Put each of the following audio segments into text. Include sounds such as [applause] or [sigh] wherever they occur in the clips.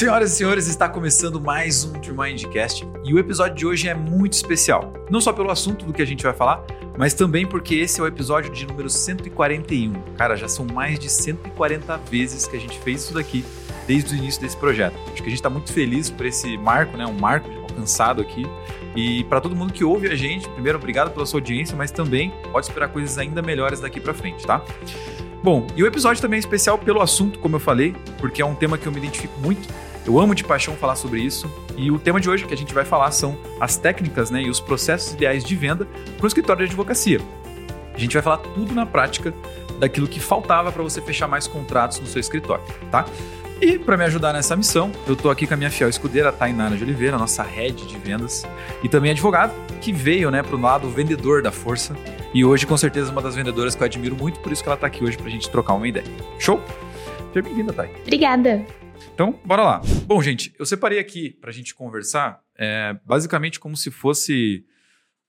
Senhoras e senhores, está começando mais um Mindcast e o episódio de hoje é muito especial. Não só pelo assunto do que a gente vai falar, mas também porque esse é o episódio de número 141. Cara, já são mais de 140 vezes que a gente fez isso daqui desde o início desse projeto. Acho que a gente está muito feliz por esse marco, né? Um marco alcançado aqui. E para todo mundo que ouve a gente, primeiro, obrigado pela sua audiência, mas também pode esperar coisas ainda melhores daqui para frente, tá? Bom, e o episódio também é especial pelo assunto, como eu falei, porque é um tema que eu me identifico muito. Eu amo de paixão falar sobre isso. E o tema de hoje que a gente vai falar são as técnicas né, e os processos ideais de venda para o escritório de advocacia. A gente vai falar tudo na prática daquilo que faltava para você fechar mais contratos no seu escritório, tá? E para me ajudar nessa missão, eu estou aqui com a minha fiel escudeira, Tainara de Oliveira, nossa head de vendas, e também advogado, que veio né, para o lado vendedor da força. E hoje, com certeza, uma das vendedoras que eu admiro muito, por isso que ela está aqui hoje para a gente trocar uma ideia. Show? Seja bem-vinda, Thay. Obrigada. Então, bora lá. Bom, gente, eu separei aqui para a gente conversar, é, basicamente como se fosse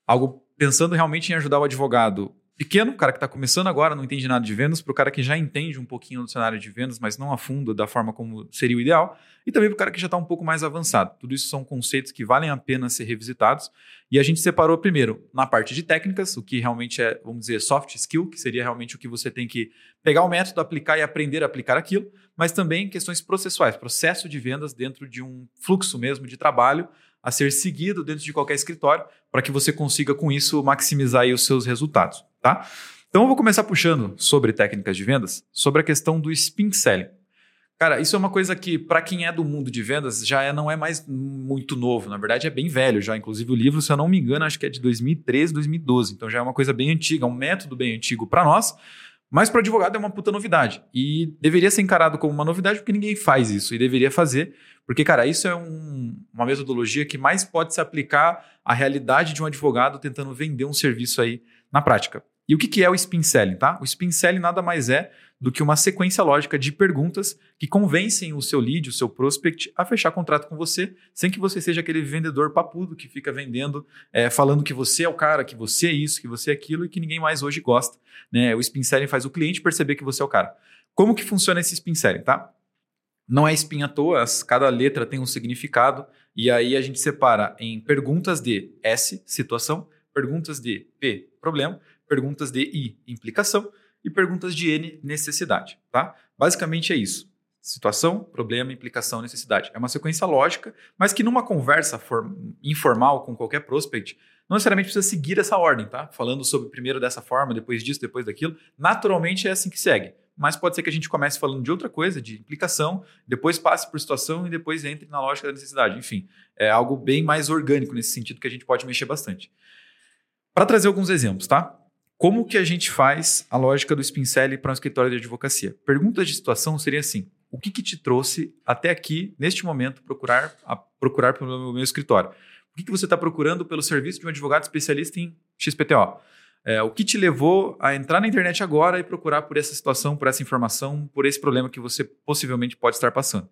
algo pensando realmente em ajudar o advogado pequeno, o cara que está começando agora, não entende nada de vendas, para o cara que já entende um pouquinho do cenário de vendas, mas não a fundo da forma como seria o ideal, e também para o cara que já está um pouco mais avançado. Tudo isso são conceitos que valem a pena ser revisitados. E a gente separou primeiro na parte de técnicas, o que realmente é, vamos dizer, soft skill, que seria realmente o que você tem que pegar o método, aplicar e aprender a aplicar aquilo, mas também questões processuais, processo de vendas dentro de um fluxo mesmo de trabalho a ser seguido dentro de qualquer escritório, para que você consiga com isso maximizar os seus resultados tá? Então eu vou começar puxando sobre técnicas de vendas, sobre a questão do spin selling. Cara, isso é uma coisa que, para quem é do mundo de vendas, já é, não é mais muito novo. Na verdade, é bem velho já. Inclusive, o livro, se eu não me engano, acho que é de 2013, 2012. Então já é uma coisa bem antiga, um método bem antigo para nós. Mas para advogado é uma puta novidade. E deveria ser encarado como uma novidade porque ninguém faz isso. E deveria fazer, porque, cara, isso é um, uma metodologia que mais pode se aplicar à realidade de um advogado tentando vender um serviço aí na prática. E o que, que é o spin selling, tá? O spin selling nada mais é do que uma sequência lógica de perguntas que convencem o seu lead, o seu prospect, a fechar contrato com você, sem que você seja aquele vendedor papudo que fica vendendo, é, falando que você é o cara, que você é isso, que você é aquilo e que ninguém mais hoje gosta. Né? O spin selling faz o cliente perceber que você é o cara. Como que funciona esse spin selling, tá? Não é spin à toa, cada letra tem um significado, e aí a gente separa em perguntas de S, situação, perguntas de P, problema, perguntas de I, implicação, e perguntas de N, necessidade. Tá? Basicamente é isso. Situação, problema, implicação, necessidade. É uma sequência lógica, mas que numa conversa informal com qualquer prospect, não necessariamente precisa seguir essa ordem, tá? Falando sobre primeiro dessa forma, depois disso, depois daquilo. Naturalmente é assim que segue. Mas pode ser que a gente comece falando de outra coisa, de implicação, depois passe por situação e depois entre na lógica da necessidade. Enfim, é algo bem mais orgânico nesse sentido que a gente pode mexer bastante. Para trazer alguns exemplos, tá? Como que a gente faz a lógica do spin selling para um escritório de advocacia? Perguntas de situação seria assim: o que, que te trouxe até aqui, neste momento, procurar a, procurar pelo meu escritório? O que, que você está procurando pelo serviço de um advogado especialista em XPTO? É, o que te levou a entrar na internet agora e procurar por essa situação, por essa informação, por esse problema que você possivelmente pode estar passando?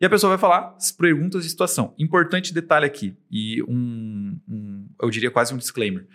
E a pessoa vai falar as perguntas de situação. Importante detalhe aqui, e um, um eu diria quase um disclaimer.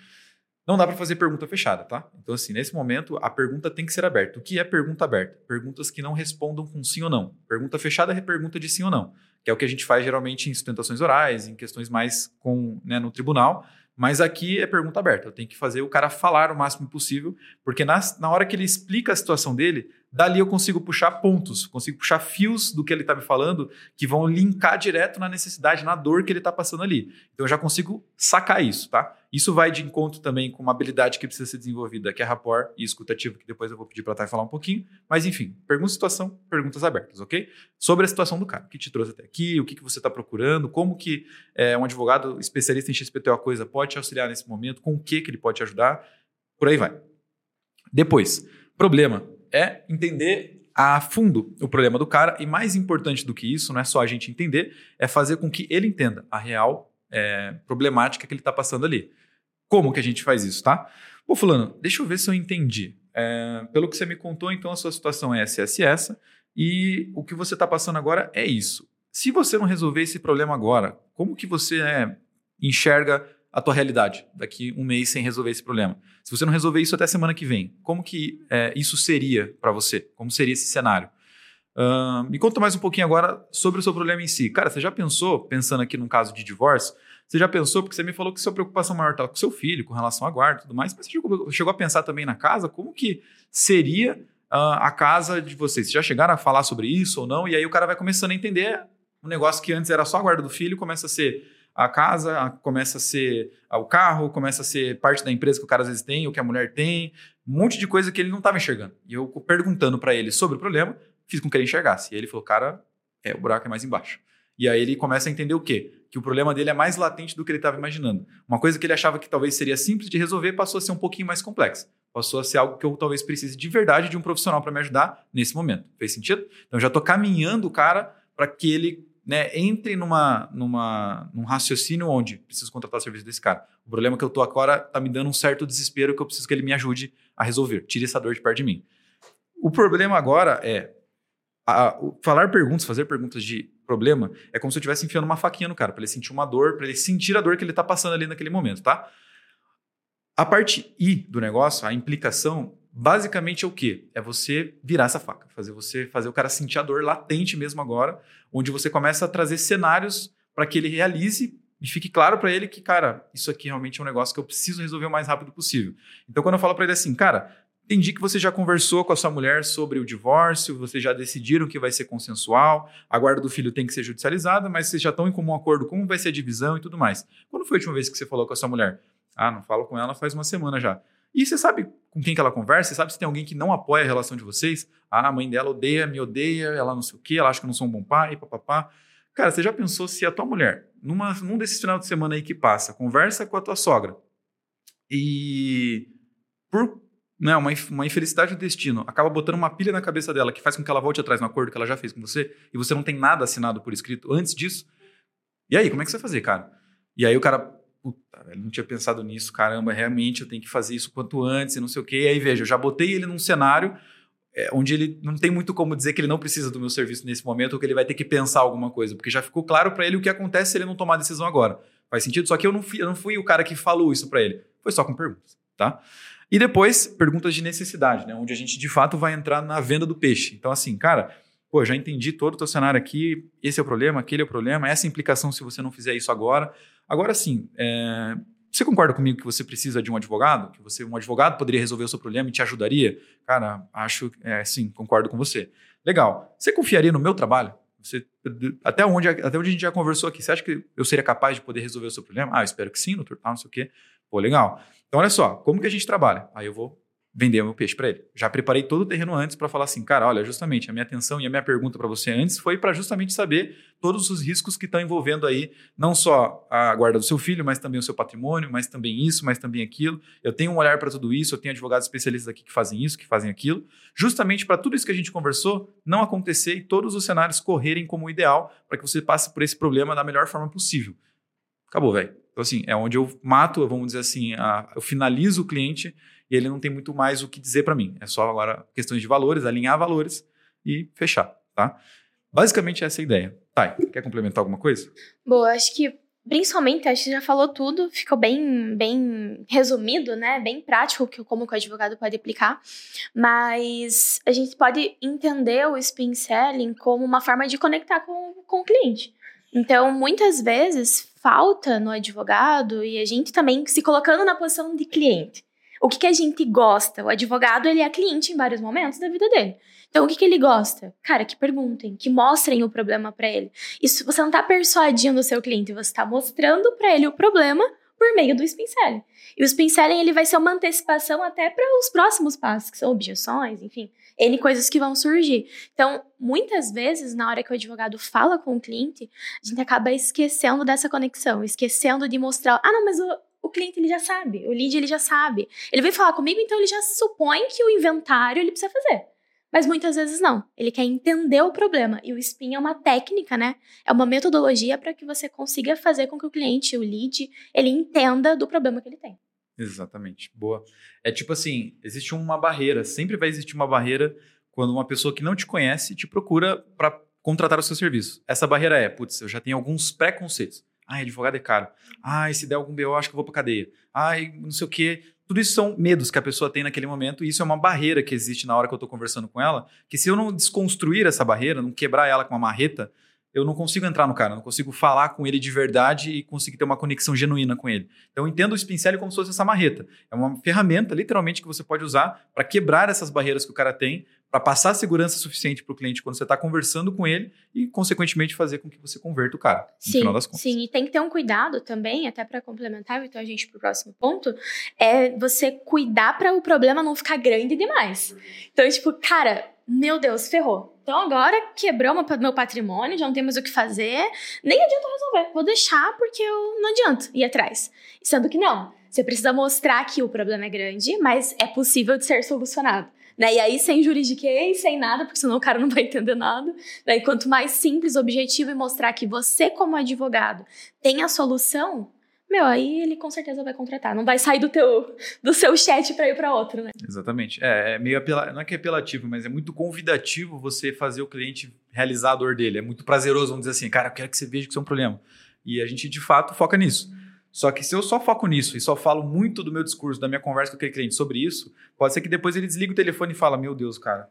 Não dá para fazer pergunta fechada, tá? Então, assim, nesse momento, a pergunta tem que ser aberta. O que é pergunta aberta? Perguntas que não respondam com sim ou não. Pergunta fechada é pergunta de sim ou não, que é o que a gente faz geralmente em sustentações orais, em questões mais com, né, no tribunal. Mas aqui é pergunta aberta. Eu tenho que fazer o cara falar o máximo possível, porque na, na hora que ele explica a situação dele, Dali eu consigo puxar pontos, consigo puxar fios do que ele está me falando que vão linkar direto na necessidade, na dor que ele está passando ali. Então eu já consigo sacar isso, tá? Isso vai de encontro também com uma habilidade que precisa ser desenvolvida, que é rapport e escutativo, que depois eu vou pedir para a Thay falar um pouquinho. Mas enfim, pergunta situação, perguntas abertas, ok? Sobre a situação do cara, o que te trouxe até aqui, o que, que você está procurando, como que é, um advogado especialista em XPTO coisa pode te auxiliar nesse momento, com o que, que ele pode te ajudar, por aí vai. Depois, problema é entender a fundo o problema do cara e mais importante do que isso, não é só a gente entender, é fazer com que ele entenda a real é, problemática que ele está passando ali. Como que a gente faz isso, tá? Pô, fulano, deixa eu ver se eu entendi. É, pelo que você me contou, então a sua situação é essa, essa, essa, e o que você está passando agora é isso. Se você não resolver esse problema agora, como que você é, enxerga a tua realidade daqui um mês sem resolver esse problema. Se você não resolver isso até semana que vem, como que é, isso seria para você? Como seria esse cenário? Uh, me conta mais um pouquinho agora sobre o seu problema em si. Cara, você já pensou, pensando aqui num caso de divórcio, você já pensou, porque você me falou que sua preocupação maior estava com seu filho, com relação à guarda e tudo mais, mas você chegou, chegou a pensar também na casa, como que seria uh, a casa de vocês? Vocês já chegaram a falar sobre isso ou não? E aí o cara vai começando a entender um negócio que antes era só a guarda do filho, começa a ser a casa, começa a ser o carro, começa a ser parte da empresa que o cara às vezes tem, o que a mulher tem, um monte de coisa que ele não estava enxergando. E eu perguntando para ele sobre o problema, fiz com que ele enxergasse. E ele falou, cara, é, o buraco é mais embaixo. E aí ele começa a entender o quê? Que o problema dele é mais latente do que ele estava imaginando. Uma coisa que ele achava que talvez seria simples de resolver passou a ser um pouquinho mais complexa. Passou a ser algo que eu talvez precise de verdade de um profissional para me ajudar nesse momento. Fez sentido? Então já estou caminhando o cara para que ele né, entre numa, numa, num raciocínio onde preciso contratar o serviço desse cara. O problema que eu estou agora está me dando um certo desespero que eu preciso que ele me ajude a resolver. Tire essa dor de perto de mim. O problema agora é a, falar perguntas, fazer perguntas de problema, é como se eu estivesse enfiando uma faquinha no cara, para ele sentir uma dor, para ele sentir a dor que ele está passando ali naquele momento, tá? A parte I do negócio, a implicação, basicamente é o quê? É você virar essa faca, fazer você fazer o cara sentir a dor latente mesmo agora, onde você começa a trazer cenários para que ele realize e fique claro para ele que, cara, isso aqui realmente é um negócio que eu preciso resolver o mais rápido possível. Então, quando eu falo para ele assim, cara, Entendi que você já conversou com a sua mulher sobre o divórcio, vocês já decidiram que vai ser consensual, a guarda do filho tem que ser judicializada, mas vocês já estão em comum acordo como vai ser a divisão e tudo mais. Quando foi a última vez que você falou com a sua mulher? Ah, não falo com ela faz uma semana já. E você sabe com quem que ela conversa? Você sabe se tem alguém que não apoia a relação de vocês? Ah, a mãe dela odeia, me odeia, ela não sei o quê, ela acha que eu não sou um bom pai, papapá. Cara, você já pensou se a tua mulher, numa, num desses final de semana aí que passa, conversa com a tua sogra e por né, uma, uma infelicidade do destino acaba botando uma pilha na cabeça dela que faz com que ela volte atrás no acordo que ela já fez com você e você não tem nada assinado por escrito antes disso. E aí, como é que você vai fazer, cara? E aí o cara, puta, ele não tinha pensado nisso, caramba, realmente eu tenho que fazer isso quanto antes e não sei o quê. E aí, veja, eu já botei ele num cenário é, onde ele não tem muito como dizer que ele não precisa do meu serviço nesse momento ou que ele vai ter que pensar alguma coisa, porque já ficou claro para ele o que acontece se ele não tomar a decisão agora. Faz sentido? Só que eu não fui, eu não fui o cara que falou isso para ele. Foi só com perguntas, tá? E depois, perguntas de necessidade, né? Onde a gente de fato vai entrar na venda do peixe. Então, assim, cara, pô, já entendi todo o teu cenário aqui, esse é o problema, aquele é o problema, essa é implicação se você não fizer isso agora. Agora sim, é... você concorda comigo que você precisa de um advogado? Que você, um advogado poderia resolver o seu problema e te ajudaria? Cara, acho, é, sim, concordo com você. Legal. Você confiaria no meu trabalho? Você, até, onde, até onde a gente já conversou aqui, você acha que eu seria capaz de poder resolver o seu problema? Ah, espero que sim, doutor, não sei o quê. Pô, legal. Então, olha só, como que a gente trabalha? Aí eu vou vender meu peixe para ele. Já preparei todo o terreno antes para falar assim, cara, olha, justamente a minha atenção e a minha pergunta para você antes foi para justamente saber todos os riscos que estão envolvendo aí, não só a guarda do seu filho, mas também o seu patrimônio, mas também isso, mas também aquilo. Eu tenho um olhar para tudo isso, eu tenho advogados especialistas aqui que fazem isso, que fazem aquilo, justamente para tudo isso que a gente conversou não acontecer e todos os cenários correrem como o ideal para que você passe por esse problema da melhor forma possível. Acabou, velho. Então, assim, é onde eu mato, vamos dizer assim, a, eu finalizo o cliente e ele não tem muito mais o que dizer para mim. É só agora questões de valores, alinhar valores e fechar, tá? Basicamente essa é a ideia. Thay, quer complementar alguma coisa? Boa, acho que principalmente, acho que já falou tudo, ficou bem, bem resumido, né? Bem prático que, como que o advogado pode aplicar. Mas a gente pode entender o spin selling como uma forma de conectar com, com o cliente. Então, muitas vezes, falta no advogado e a gente também se colocando na posição de cliente. O que, que a gente gosta? O advogado, ele é cliente em vários momentos da vida dele. Então, o que, que ele gosta? Cara, que perguntem, que mostrem o problema para ele. Isso você não tá persuadindo o seu cliente, você tá mostrando para ele o problema por meio do spin selling. E o spin selling, ele vai ser uma antecipação até para os próximos passos, que são objeções, enfim. N coisas que vão surgir. Então, muitas vezes, na hora que o advogado fala com o cliente, a gente acaba esquecendo dessa conexão, esquecendo de mostrar, ah, não, mas o, o cliente ele já sabe, o lead ele já sabe. Ele vem falar comigo, então ele já supõe que o inventário ele precisa fazer. Mas muitas vezes não. Ele quer entender o problema. E o SPIN é uma técnica, né? É uma metodologia para que você consiga fazer com que o cliente, o lead, ele entenda do problema que ele tem. Exatamente. Boa. É tipo assim, existe uma barreira, sempre vai existir uma barreira quando uma pessoa que não te conhece te procura para contratar o seu serviço. Essa barreira é, putz, eu já tenho alguns preconceitos. Ah, advogado é caro. Ah, se der algum BO, acho que eu vou para cadeia. Ah, não sei o quê. Tudo isso são medos que a pessoa tem naquele momento, e isso é uma barreira que existe na hora que eu estou conversando com ela, que se eu não desconstruir essa barreira, não quebrar ela com uma marreta, eu não consigo entrar no cara, não consigo falar com ele de verdade e conseguir ter uma conexão genuína com ele. Então, eu entendo o Spin Selling como se fosse essa marreta. É uma ferramenta, literalmente, que você pode usar para quebrar essas barreiras que o cara tem, para passar segurança suficiente para o cliente quando você está conversando com ele e, consequentemente, fazer com que você converta o cara, no sim, final das contas. Sim, e tem que ter um cuidado também, até para complementar, então a gente para o próximo ponto, é você cuidar para o problema não ficar grande demais. Então, tipo, cara, meu Deus, ferrou. Então agora quebrou meu patrimônio, já não tem mais o que fazer, nem adianta resolver. Vou deixar porque eu não adianto ir atrás. Sendo que não, você precisa mostrar que o problema é grande, mas é possível de ser solucionado. Né? E aí, sem juridiquês, sem nada, porque senão o cara não vai entender nada. Daí, quanto mais simples, objetivo e mostrar que você, como advogado, tem a solução, meu, aí ele com certeza vai contratar. Não vai sair do teu do seu chat para ir para outro, né? Exatamente. É, é meio apelativo, não é que é apelativo, mas é muito convidativo você fazer o cliente realizar a dor dele. É muito prazeroso, vamos dizer assim, cara, eu quero que você veja que isso é um problema. E a gente de fato foca nisso. Só que se eu só foco nisso e só falo muito do meu discurso, da minha conversa com aquele cliente sobre isso, pode ser que depois ele desligue o telefone e fala: Meu Deus, cara,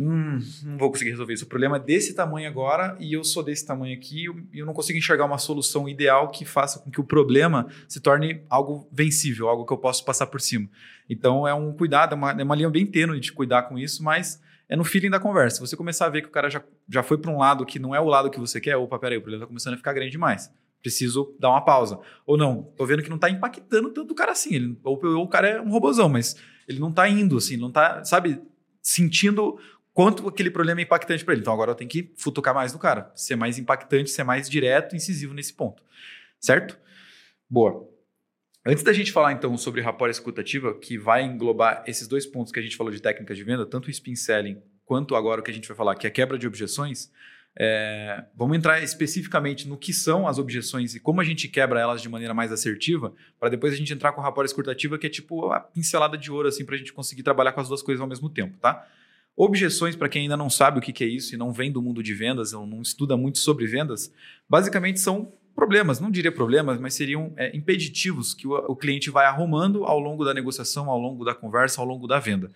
hum, não vou conseguir resolver isso. O problema é desse tamanho agora e eu sou desse tamanho aqui e eu não consigo enxergar uma solução ideal que faça com que o problema se torne algo vencível, algo que eu posso passar por cima. Então é um cuidado, é uma, é uma linha bem tênue de cuidar com isso, mas é no feeling da conversa. Se você começar a ver que o cara já, já foi para um lado que não é o lado que você quer, opa, peraí, o problema está começando a ficar grande demais preciso dar uma pausa. Ou não, tô vendo que não tá impactando tanto o cara assim. Ele, ou, ou, o cara é um robozão, mas ele não tá indo assim, não tá, sabe, sentindo quanto aquele problema é impactante para ele. Então agora eu tenho que futucar mais no cara, ser mais impactante, ser mais direto, incisivo nesse ponto. Certo? Boa. Antes da gente falar então sobre rapport escutativa, que vai englobar esses dois pontos que a gente falou de técnicas de venda, tanto o spin selling quanto agora o que a gente vai falar, que é a quebra de objeções, é, vamos entrar especificamente no que são as objeções e como a gente quebra elas de maneira mais assertiva, para depois a gente entrar com a rapport escutativa, que é tipo a pincelada de ouro, assim, para a gente conseguir trabalhar com as duas coisas ao mesmo tempo, tá? Objeções, para quem ainda não sabe o que, é isso e não vem do mundo de vendas, ou não estuda muito sobre vendas, basicamente são problemas, não diria problemas, mas seriam é, impeditivos que o, o cliente vai arrumando ao longo da negociação, ao longo da conversa, ao longo da venda.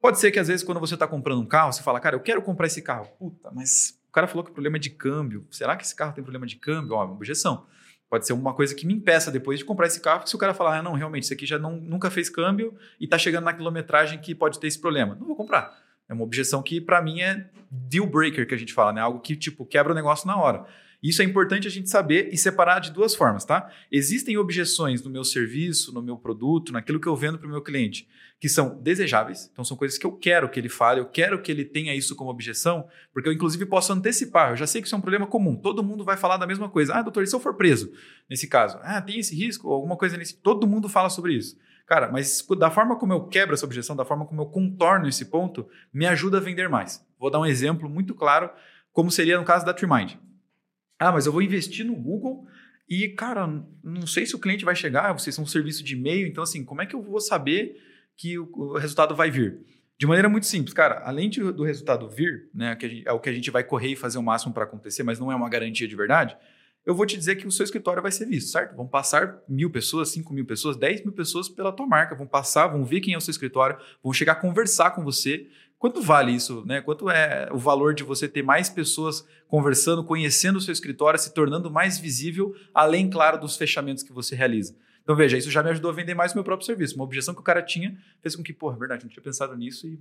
Pode ser que às vezes quando você está comprando um carro, você fala, cara, eu quero comprar esse carro. Puta, mas o cara falou que o problema é de câmbio. Será que esse carro tem problema de câmbio? Ó, uma objeção. Pode ser uma coisa que me impeça depois de comprar esse carro, porque se o cara falar, ah, não, realmente, isso aqui já não, nunca fez câmbio e está chegando na quilometragem que pode ter esse problema. Não vou comprar. É uma objeção que, para mim, é deal breaker, que a gente fala, né? Algo que, tipo, quebra o negócio na hora. Isso é importante a gente saber e separar de duas formas, tá? Existem objeções no meu serviço, no meu produto, naquilo que eu vendo para o meu cliente, que são desejáveis, então são coisas que eu quero que ele fale, eu quero que ele tenha isso como objeção, porque eu inclusive posso antecipar, eu já sei que isso é um problema comum, todo mundo vai falar da mesma coisa. Ah, doutor, e se eu for preso? Nesse caso, ah, tem esse risco, alguma coisa nesse. Todo mundo fala sobre isso. Cara, mas da forma como eu quebro essa objeção, da forma como eu contorno esse ponto, me ajuda a vender mais. Vou dar um exemplo muito claro, como seria no caso da Trimind. Ah, mas eu vou investir no Google e, cara, não sei se o cliente vai chegar, vocês são um serviço de e-mail, então, assim, como é que eu vou saber que o, resultado vai vir? De maneira muito simples, cara, além do resultado vir, né, que é o que a gente vai correr e fazer o máximo para acontecer, mas não é uma garantia de verdade, eu vou te dizer que o seu escritório vai ser visto, certo? Vão passar mil pessoas, cinco mil pessoas, dez mil pessoas pela tua marca, vão passar, vão ver quem é o seu escritório, vão chegar a conversar com você, Quanto vale isso? Né? Quanto é o valor de você ter mais pessoas conversando, conhecendo o seu escritório, se tornando mais visível, além, claro, dos fechamentos que você realiza? Então, veja, isso já me ajudou a vender mais o meu próprio serviço. Uma objeção que o cara tinha fez com que, pô, é verdade, não tinha pensado nisso e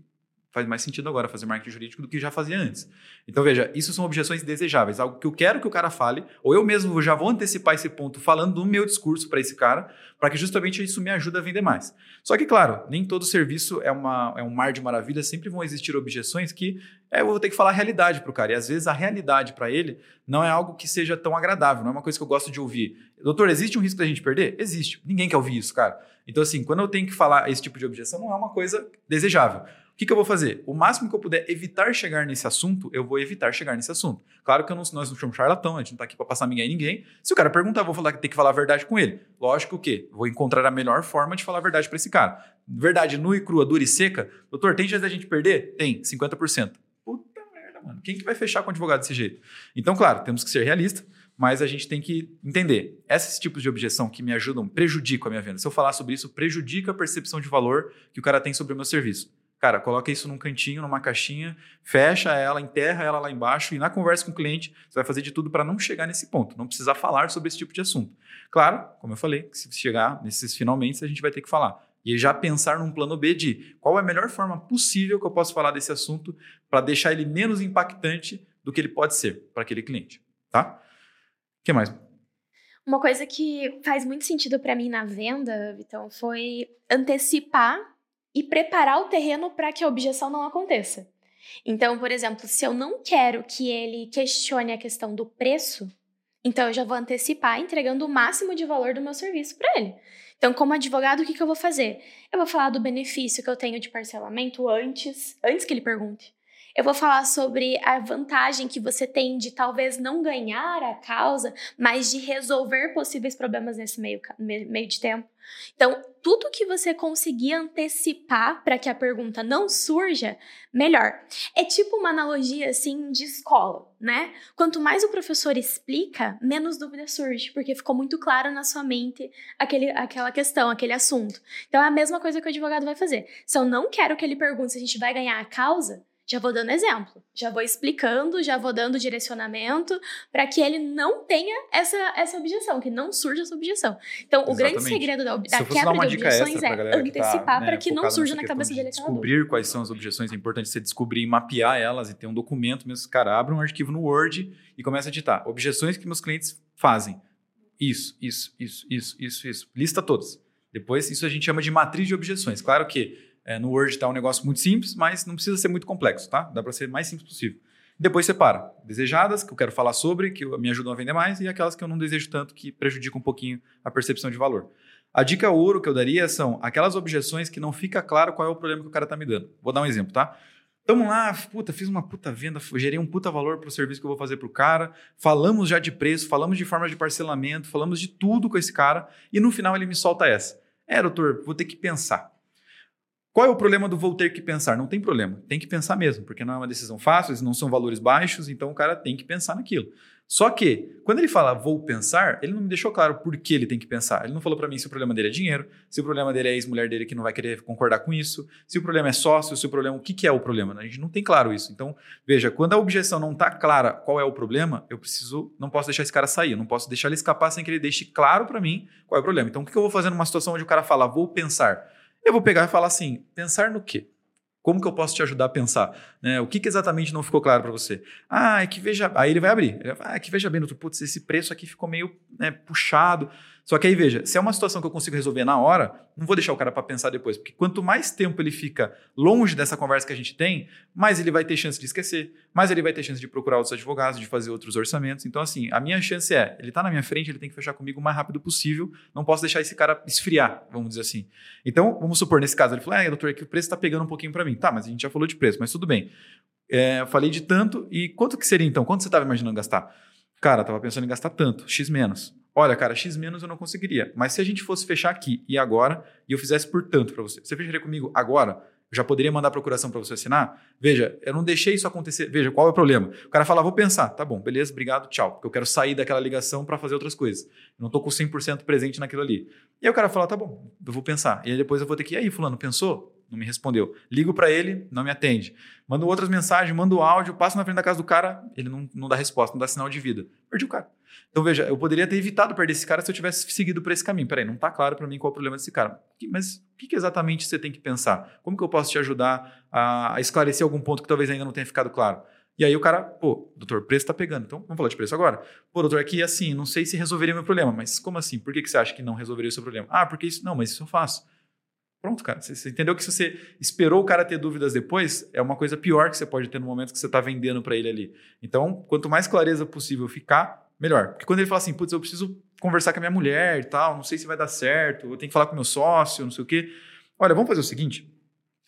faz mais sentido agora fazer marketing jurídico do que já fazia antes. Então, veja, isso são objeções desejáveis, algo que eu quero que o cara fale, ou eu mesmo já vou antecipar esse ponto falando do meu discurso para esse cara, para que justamente isso me ajude a vender mais. Só que, claro, nem todo serviço é, uma, é um mar de maravilhas, sempre vão existir objeções que é, eu vou ter que falar a realidade para o cara, e às vezes a realidade para ele não é algo que seja tão agradável, não é uma coisa que eu gosto de ouvir. Doutor, existe um risco da gente perder? Existe. Ninguém quer ouvir isso, cara. Então, assim, quando eu tenho que falar esse tipo de objeção, não é uma coisa desejável que, que eu vou fazer? O máximo que eu puder evitar chegar nesse assunto, eu vou evitar chegar nesse assunto. Claro que não, nós não somos charlatão, a gente não está aqui para passar ninguém em ninguém. Se o cara perguntar, eu vou falar tem que falar a verdade com ele. Lógico que vou encontrar a melhor forma de falar a verdade para esse cara. Verdade nua e crua, dura e seca. Doutor, tem chance da gente perder? Tem, 50%. Puta merda, mano. Quem que vai fechar com o advogado desse jeito? Então, claro, temos que ser realistas mas a gente tem que entender. Esses tipos de objeção que me ajudam prejudicam a minha venda. Se eu falar sobre isso, prejudica a percepção de valor que o cara tem sobre o meu serviço. Cara, coloca isso num cantinho, numa caixinha, fecha ela, enterra ela lá embaixo e na conversa com o cliente você vai fazer de tudo para não chegar nesse ponto, não precisar falar sobre esse tipo de assunto. Claro, como eu falei, se chegar nesses finalmente a gente vai ter que falar. E já pensar num plano B de qual é a melhor forma possível que eu posso falar desse assunto para deixar ele menos impactante do que ele pode ser para aquele cliente, tá? O que mais? Uma coisa que faz muito sentido para mim na venda, Vitão, foi antecipar e preparar o terreno para que a objeção não aconteça. Então, por exemplo, se eu não quero que ele questione a questão do preço, então eu já vou antecipar entregando o máximo de valor do meu serviço para ele. Então, como advogado, o que, que eu vou fazer? Eu vou falar do benefício que eu tenho de parcelamento antes, antes que ele pergunte. Eu vou falar sobre a vantagem que você tem de talvez não ganhar a causa, mas de resolver possíveis problemas nesse meio, meio de tempo. Então, tudo que você conseguir antecipar para que a pergunta não surja, melhor. É tipo uma analogia assim de escola, né? Quanto mais o professor explica, menos dúvida surge, porque ficou muito claro na sua mente aquele, aquela questão, aquele assunto. Então é a mesma coisa que o advogado vai fazer. Se eu não quero que ele pergunte se a gente vai ganhar a causa, já vou dando exemplo, já vou explicando, já vou dando direcionamento para que ele não tenha essa, essa objeção, que não surja essa objeção. Então, Exatamente. o grande segredo da, da quebra de objeções é antecipar tá, né, para que não surja na cabeça dele aquela Descobrir dúvida. quais são as objeções, é importante você descobrir e mapear elas e ter um documento mesmo. Cara, abre um arquivo no Word e começa a editar. Objeções que meus clientes fazem. Isso, isso, isso, isso, isso, isso. Lista todas. Depois, isso a gente chama de matriz de objeções. Claro que é, no Word está um negócio muito simples, mas não precisa ser muito complexo, tá? Dá para ser mais simples possível. Depois separa. Desejadas, que eu quero falar sobre, que me ajudam a vender mais, e aquelas que eu não desejo tanto, que prejudicam um pouquinho a percepção de valor. A dica ouro que eu daria são aquelas objeções que não fica claro qual é o problema que o cara está me dando. Vou dar um exemplo, tá? Tamo lá, puta, fiz uma puta venda, gerei um puta valor para o serviço que eu vou fazer para o cara, falamos já de preço, falamos de forma de parcelamento, falamos de tudo com esse cara, e no final ele me solta essa. É, doutor, vou ter que pensar. Qual é o problema do vou ter que pensar? Não tem problema, tem que pensar mesmo, porque não é uma decisão fácil, não são valores baixos, então o cara tem que pensar naquilo. Só que, quando ele fala vou pensar, ele não me deixou claro por que ele tem que pensar. Ele não falou para mim se o problema dele é dinheiro, se o problema dele é a ex-mulher dele que não vai querer concordar com isso, se o problema é sócio, se o problema. O que, que é o problema? A gente não tem claro isso. Então, veja, quando a objeção não está clara qual é o problema, eu preciso. Não posso deixar esse cara sair, eu não posso deixar ele escapar sem que ele deixe claro para mim qual é o problema. Então, o que, que eu vou fazer numa situação onde o cara fala vou pensar? Eu vou pegar e falar assim: pensar no quê? Como que eu posso te ajudar a pensar? Né? O que, que, exatamente não ficou claro para você? Ah, é que veja. Aí ele vai abrir. Ele vai, ah, é que veja bem, doutor, putz, esse preço aqui ficou meio né, puxado. Só que aí veja, se é uma situação que eu consigo resolver na hora, não vou deixar o cara para pensar depois, porque quanto mais tempo ele fica longe dessa conversa que a gente tem, mais ele vai ter chance de esquecer, mais ele vai ter chance de procurar outros advogados, de fazer outros orçamentos. Então, assim, a minha chance é, ele está na minha frente, ele tem que fechar comigo o mais rápido possível, não posso deixar esse cara esfriar, vamos dizer assim. Então, vamos supor, nesse caso, ele falou, é, doutor, é que o preço está pegando um pouquinho para mim. Tá, mas a gente já falou de preço, mas tudo bem. É, falei de tanto, e quanto que seria então? Quanto você estava imaginando gastar? Cara, estava pensando em gastar tanto, X menos. Olha, cara, X menos eu não conseguiria. Mas se a gente fosse fechar aqui e agora, e eu fizesse por tanto para você, você fecharia comigo agora? Eu já poderia mandar a procuração para você assinar? Veja, eu não deixei isso acontecer. Veja, qual é o problema? O cara fala, vou pensar. Tá bom, beleza, obrigado, tchau. Porque eu quero sair daquela ligação para fazer outras coisas. Eu não estou com 100% presente naquilo ali. E aí o cara fala, tá bom, eu vou pensar. E aí depois eu vou ter que, e aí, fulano, pensou? Não me respondeu. Ligo para ele, não me atende. Mando outras mensagens, mando áudio, passo na frente da casa do cara, ele não, não dá resposta, não dá sinal de vida. Perdi o cara. Então veja, eu poderia ter evitado perder esse cara se eu tivesse seguido por esse caminho. Peraí, não está claro para mim qual é o problema desse cara. Mas o que, que, exatamente você tem que pensar? Como que eu posso te ajudar a, a esclarecer algum ponto que talvez ainda não tenha ficado claro? E aí o cara, pô, doutor, preço está pegando. Então, vamos falar de preço agora. Pô, doutor, aqui assim, não sei se resolveria meu problema. Mas como assim? Por que, que você acha que não resolveria o seu problema? Ah, porque isso... Não, mas isso eu faço. Pronto, cara. Você, entendeu que se você esperou o cara ter dúvidas depois, é uma coisa pior que você pode ter no momento que você está vendendo para ele ali. Então, quanto mais clareza possível ficar, melhor. Porque quando ele fala assim, putz, eu preciso conversar com a minha mulher e tal, não sei se vai dar certo, eu tenho que falar com meu sócio, não sei o quê. Olha, vamos fazer o seguinte.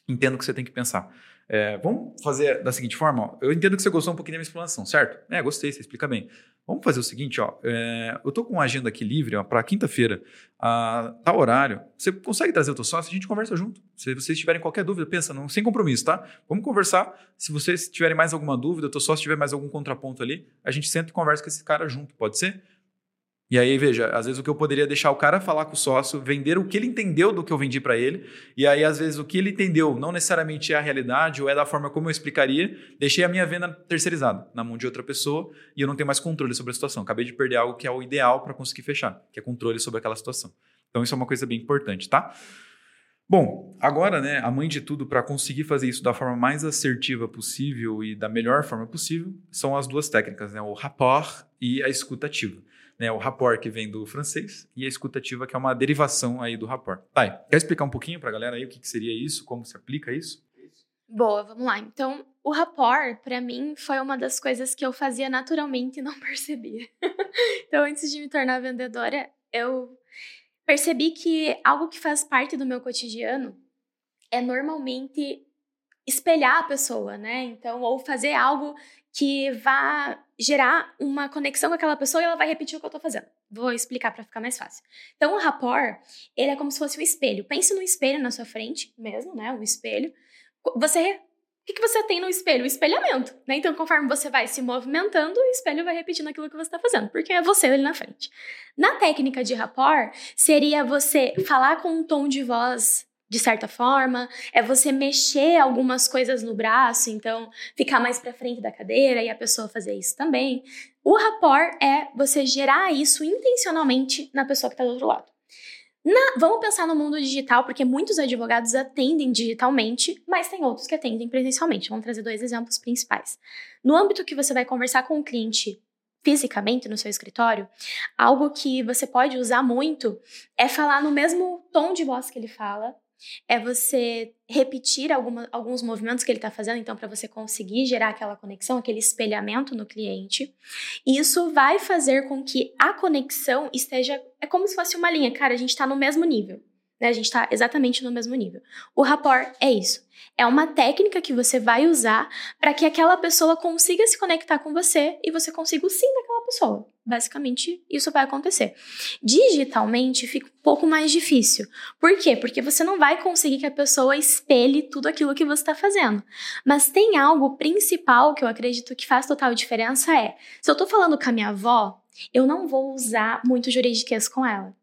Entendo que você tem que pensar. É, vamos fazer da seguinte forma: ó, eu entendo que você gostou um pouquinho da minha explanação, certo? É, gostei, você explica bem. Vamos fazer o seguinte, ó. É, eu tô com uma agenda aqui livre para quinta-feira, tal horário. Você consegue trazer o teu sócio? A gente conversa junto. Se vocês tiverem qualquer dúvida, pensa, não, sem compromisso, tá? Vamos conversar. Se vocês tiverem mais alguma dúvida, o teu sócio tiver mais algum contraponto ali, a gente senta e conversa com esse cara junto, pode ser? E aí, veja, às vezes o que eu poderia deixar o cara falar com o sócio, vender o que ele entendeu do que eu vendi para ele, e aí, às vezes, o que ele entendeu não necessariamente é a realidade ou é da forma como eu explicaria, deixei a minha venda terceirizada na mão de outra pessoa e eu não tenho mais controle sobre a situação. Acabei de perder algo que é o ideal para conseguir fechar, que é controle sobre aquela situação. Então, isso é uma coisa bem importante, tá? Bom, agora, né, a mãe de tudo para conseguir fazer isso da forma mais assertiva possível e da melhor forma possível são as duas técnicas, né, o rapport e a escutativa né, o rapport que vem do francês e a escutativa que é uma derivação aí do rapport. Tá, quer explicar um pouquinho para a galera aí o que, que seria isso, como se aplica isso? Boa, vamos lá. Então, o rapport, para mim, foi uma das coisas que eu fazia naturalmente e não [laughs] percebia. então, antes de me tornar vendedora, eu percebi que algo que faz parte do meu cotidiano é normalmente espelhar a pessoa, né? Então, ou fazer algo que vá gerar uma conexão com aquela pessoa e ela vai repetir o que eu tô fazendo. Vou explicar para ficar mais fácil. Então, o rapport, ele é como se fosse um espelho. Pense no espelho na sua frente mesmo, né? O espelho. Você o que, que você tem no espelho? O espelhamento, né? Então, conforme você vai se movimentando, o espelho vai repetindo aquilo que você está fazendo, porque é você ali na frente. Na técnica de rapport, seria você falar com um tom de voz de certa forma, é você mexer algumas coisas no braço, então ficar mais para frente da cadeira e a pessoa fazer isso também. O rapport é você gerar isso intencionalmente na pessoa que está do outro lado. Na, vamos pensar no mundo digital, porque muitos advogados atendem digitalmente, mas tem outros que atendem presencialmente. Vamos trazer dois exemplos principais. No âmbito que você vai conversar com o cliente fisicamente no seu escritório, algo que você pode usar muito é falar no mesmo tom de voz que ele fala, é você repetir alguma, alguns movimentos que ele está fazendo, então, para você conseguir gerar aquela conexão, aquele espelhamento no cliente. E isso vai fazer com que a conexão esteja. É como se fosse uma linha, cara, a gente está no mesmo nível. Né? A gente está exatamente no mesmo nível. O rapport é isso. É uma técnica que você vai usar para que aquela pessoa consiga se conectar com você e você consiga o sim daquela pessoa. Basicamente, isso vai acontecer. Digitalmente fica um pouco mais difícil. Por quê? Porque você não vai conseguir que a pessoa espelhe tudo aquilo que você está fazendo. Mas tem algo principal que eu acredito que faz total diferença é: se eu estou falando com a minha avó, eu não vou usar muito juridiquês com ela.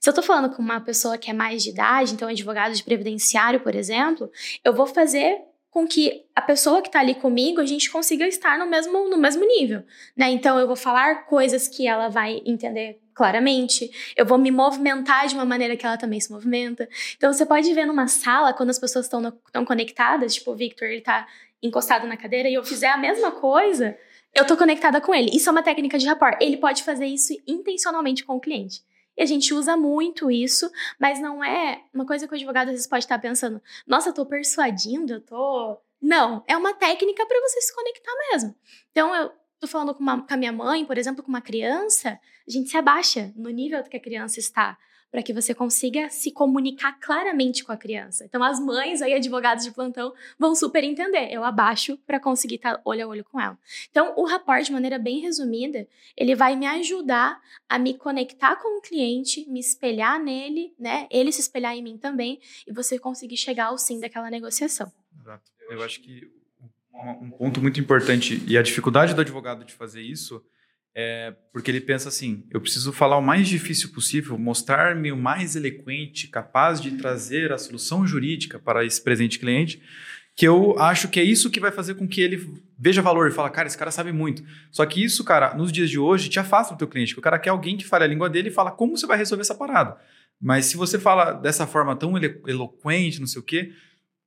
Se eu tô falando com uma pessoa que é mais de idade, então advogado de previdenciário, por exemplo, eu vou fazer com que a pessoa que está ali comigo, a gente consiga estar no mesmo, no mesmo nível, né? Então eu vou falar coisas que ela vai entender claramente, eu vou me movimentar de uma maneira que ela também se movimenta. Então você pode ver numa sala, quando as pessoas estão conectadas, tipo o Victor, ele tá encostado na cadeira e eu fizer a mesma coisa, eu tô conectada com ele. Isso é uma técnica de rapport. Ele pode fazer isso intencionalmente com o cliente. E a gente usa muito isso, mas não é uma coisa que o advogado às vezes pode estar pensando: nossa, eu tô persuadindo, eu tô. Não, é uma técnica para você se conectar mesmo. Então, eu tô falando com, uma, com a minha mãe, por exemplo, com uma criança, a gente se abaixa no nível que a criança está para que você consiga se comunicar claramente com a criança. Então, as mães aí, advogados de plantão, vão super entender. Eu abaixo para conseguir estar olho a olho com ela. Então, o rapport, de maneira bem resumida, ele vai me ajudar a me conectar com o cliente, me espelhar nele, né? Ele se espelhar em mim também, e você conseguir chegar ao sim daquela negociação. Exato. Eu acho que um ponto muito importante, e a dificuldade do advogado de fazer isso é porque ele pensa assim: eu preciso falar o mais difícil possível, mostrar-me o mais eloquente, capaz de trazer a solução jurídica para esse presente cliente, que eu acho que é isso que vai fazer com que ele veja valor e fala, cara, esse cara sabe muito. Só que isso, cara, nos dias de hoje, te afasta do teu cliente, porque o cara quer alguém que fale a língua dele e fala como você vai resolver essa parada. Mas se você fala dessa forma tão eloquente, não sei o quê,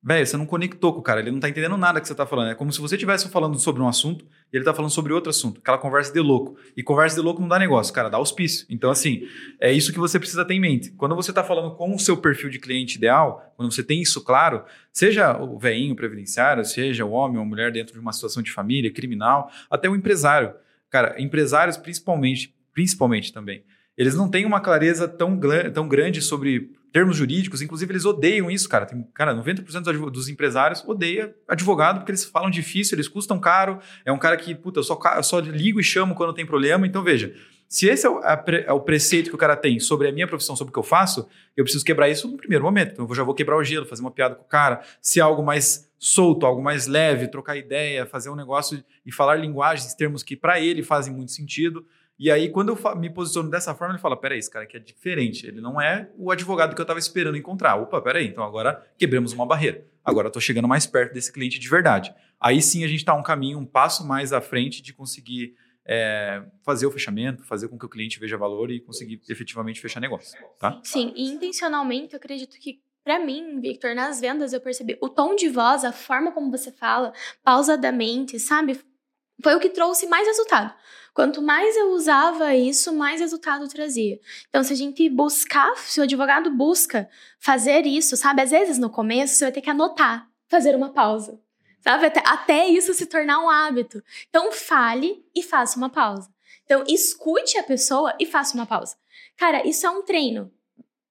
Velho, você não conectou com o cara, ele não tá entendendo nada que você tá falando. É como se você estivesse falando sobre um assunto e ele tá falando sobre outro assunto. Aquela conversa de louco. E conversa de louco não dá negócio, cara, dá auspício. Então, assim, é isso que você precisa ter em mente. Quando você tá falando com o seu perfil de cliente ideal, quando você tem isso claro, seja o veinho previdenciário, seja o homem ou a mulher dentro de uma situação de família, criminal, até o empresário. Cara, empresários principalmente, principalmente também, eles não têm uma clareza tão, tão grande sobre termos jurídicos, inclusive eles odeiam isso, cara. Tem, cara, 90% dos, empresários odeia advogado porque eles falam difícil, eles custam caro. É um cara que, puta, eu só, eu só ligo e chamo quando tem problema. Então, veja, se esse é o, é o, preceito que o cara tem sobre a minha profissão, sobre o que eu faço, eu preciso quebrar isso no primeiro momento. Então, eu já vou quebrar o gelo, fazer uma piada com o cara. Se é algo mais solto, algo mais leve, trocar ideia, fazer um negócio e falar linguagens, termos que para ele fazem muito sentido. E aí, quando eu me posiciono dessa forma, ele fala: peraí, esse cara aqui é diferente. Ele não é o advogado que eu estava esperando encontrar. Opa, peraí, então agora quebramos uma barreira. Agora estou chegando mais perto desse cliente de verdade. Aí sim a gente está um caminho, um passo mais à frente de conseguir é, fazer o fechamento, fazer com que o cliente veja valor e conseguir efetivamente fechar negócio. Tá? Sim, e intencionalmente eu acredito que para mim, Victor, nas vendas eu percebi o tom de voz, a forma como você fala, pausadamente, sabe? Foi o que trouxe mais resultado. Quanto mais eu usava isso, mais resultado trazia. Então, se a gente buscar, se o advogado busca fazer isso, sabe? Às vezes no começo você vai ter que anotar, fazer uma pausa, sabe? Até, até isso se tornar um hábito. Então, fale e faça uma pausa. Então, escute a pessoa e faça uma pausa. Cara, isso é um treino.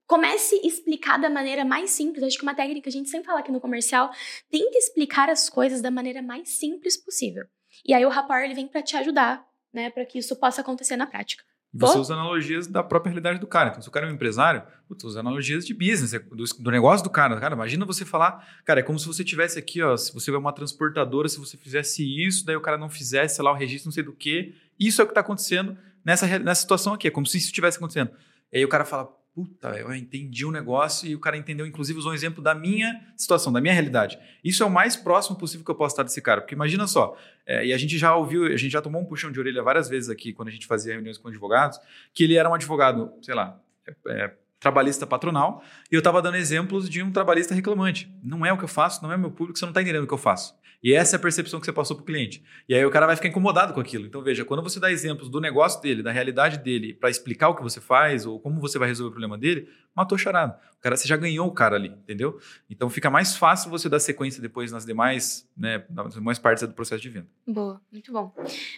Comece a explicar da maneira mais simples. Acho que uma técnica que a gente sempre fala aqui no comercial, tente explicar as coisas da maneira mais simples possível. E aí o rapport ele vem para te ajudar né, para que isso possa acontecer na prática. Você usa analogias da própria realidade do cara. Então, se o cara é um empresário, você usa analogias de business, é do, do, negócio do cara. Cara, imagina você falar, cara, é como se você tivesse aqui, ó, se você é uma transportadora, se você fizesse isso, daí o cara não fizesse, sei lá, o registro não sei do que. Isso é o que está acontecendo nessa, nessa situação aqui. É como se isso estivesse acontecendo. E aí o cara fala, puta, eu entendi o um negócio e o cara entendeu, inclusive usou um exemplo da minha situação, da minha realidade. Isso é o mais próximo possível que eu posso estar desse cara, porque imagina só, é, e a gente já ouviu, a gente já tomou um puxão de orelha várias vezes aqui, quando a gente fazia reuniões com advogados, que ele era um advogado, sei lá, é, é, trabalhista patronal, e eu estava dando exemplos de um trabalhista reclamante. Não é o que eu faço, não é meu público, você não está entendendo o que eu faço. E essa é a percepção que você passou para o cliente. E aí o cara vai ficar incomodado com aquilo. Então, veja, quando você dá exemplos do negócio dele, da realidade dele, para explicar o que você faz ou como você vai resolver o problema dele, matou charado. O cara, você já ganhou o cara ali, entendeu? Então fica mais fácil você dar sequência depois nas demais, né, nas demais partes do processo de venda. Boa, muito bom.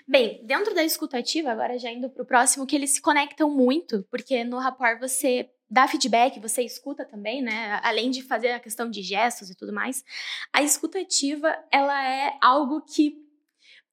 Bem, dentro da escutativa, agora já indo para o próximo, que eles se conectam muito, porque no rapport você dá feedback, você escuta também, né? Além de fazer a questão de gestos e tudo mais, a escutativa, ela é algo que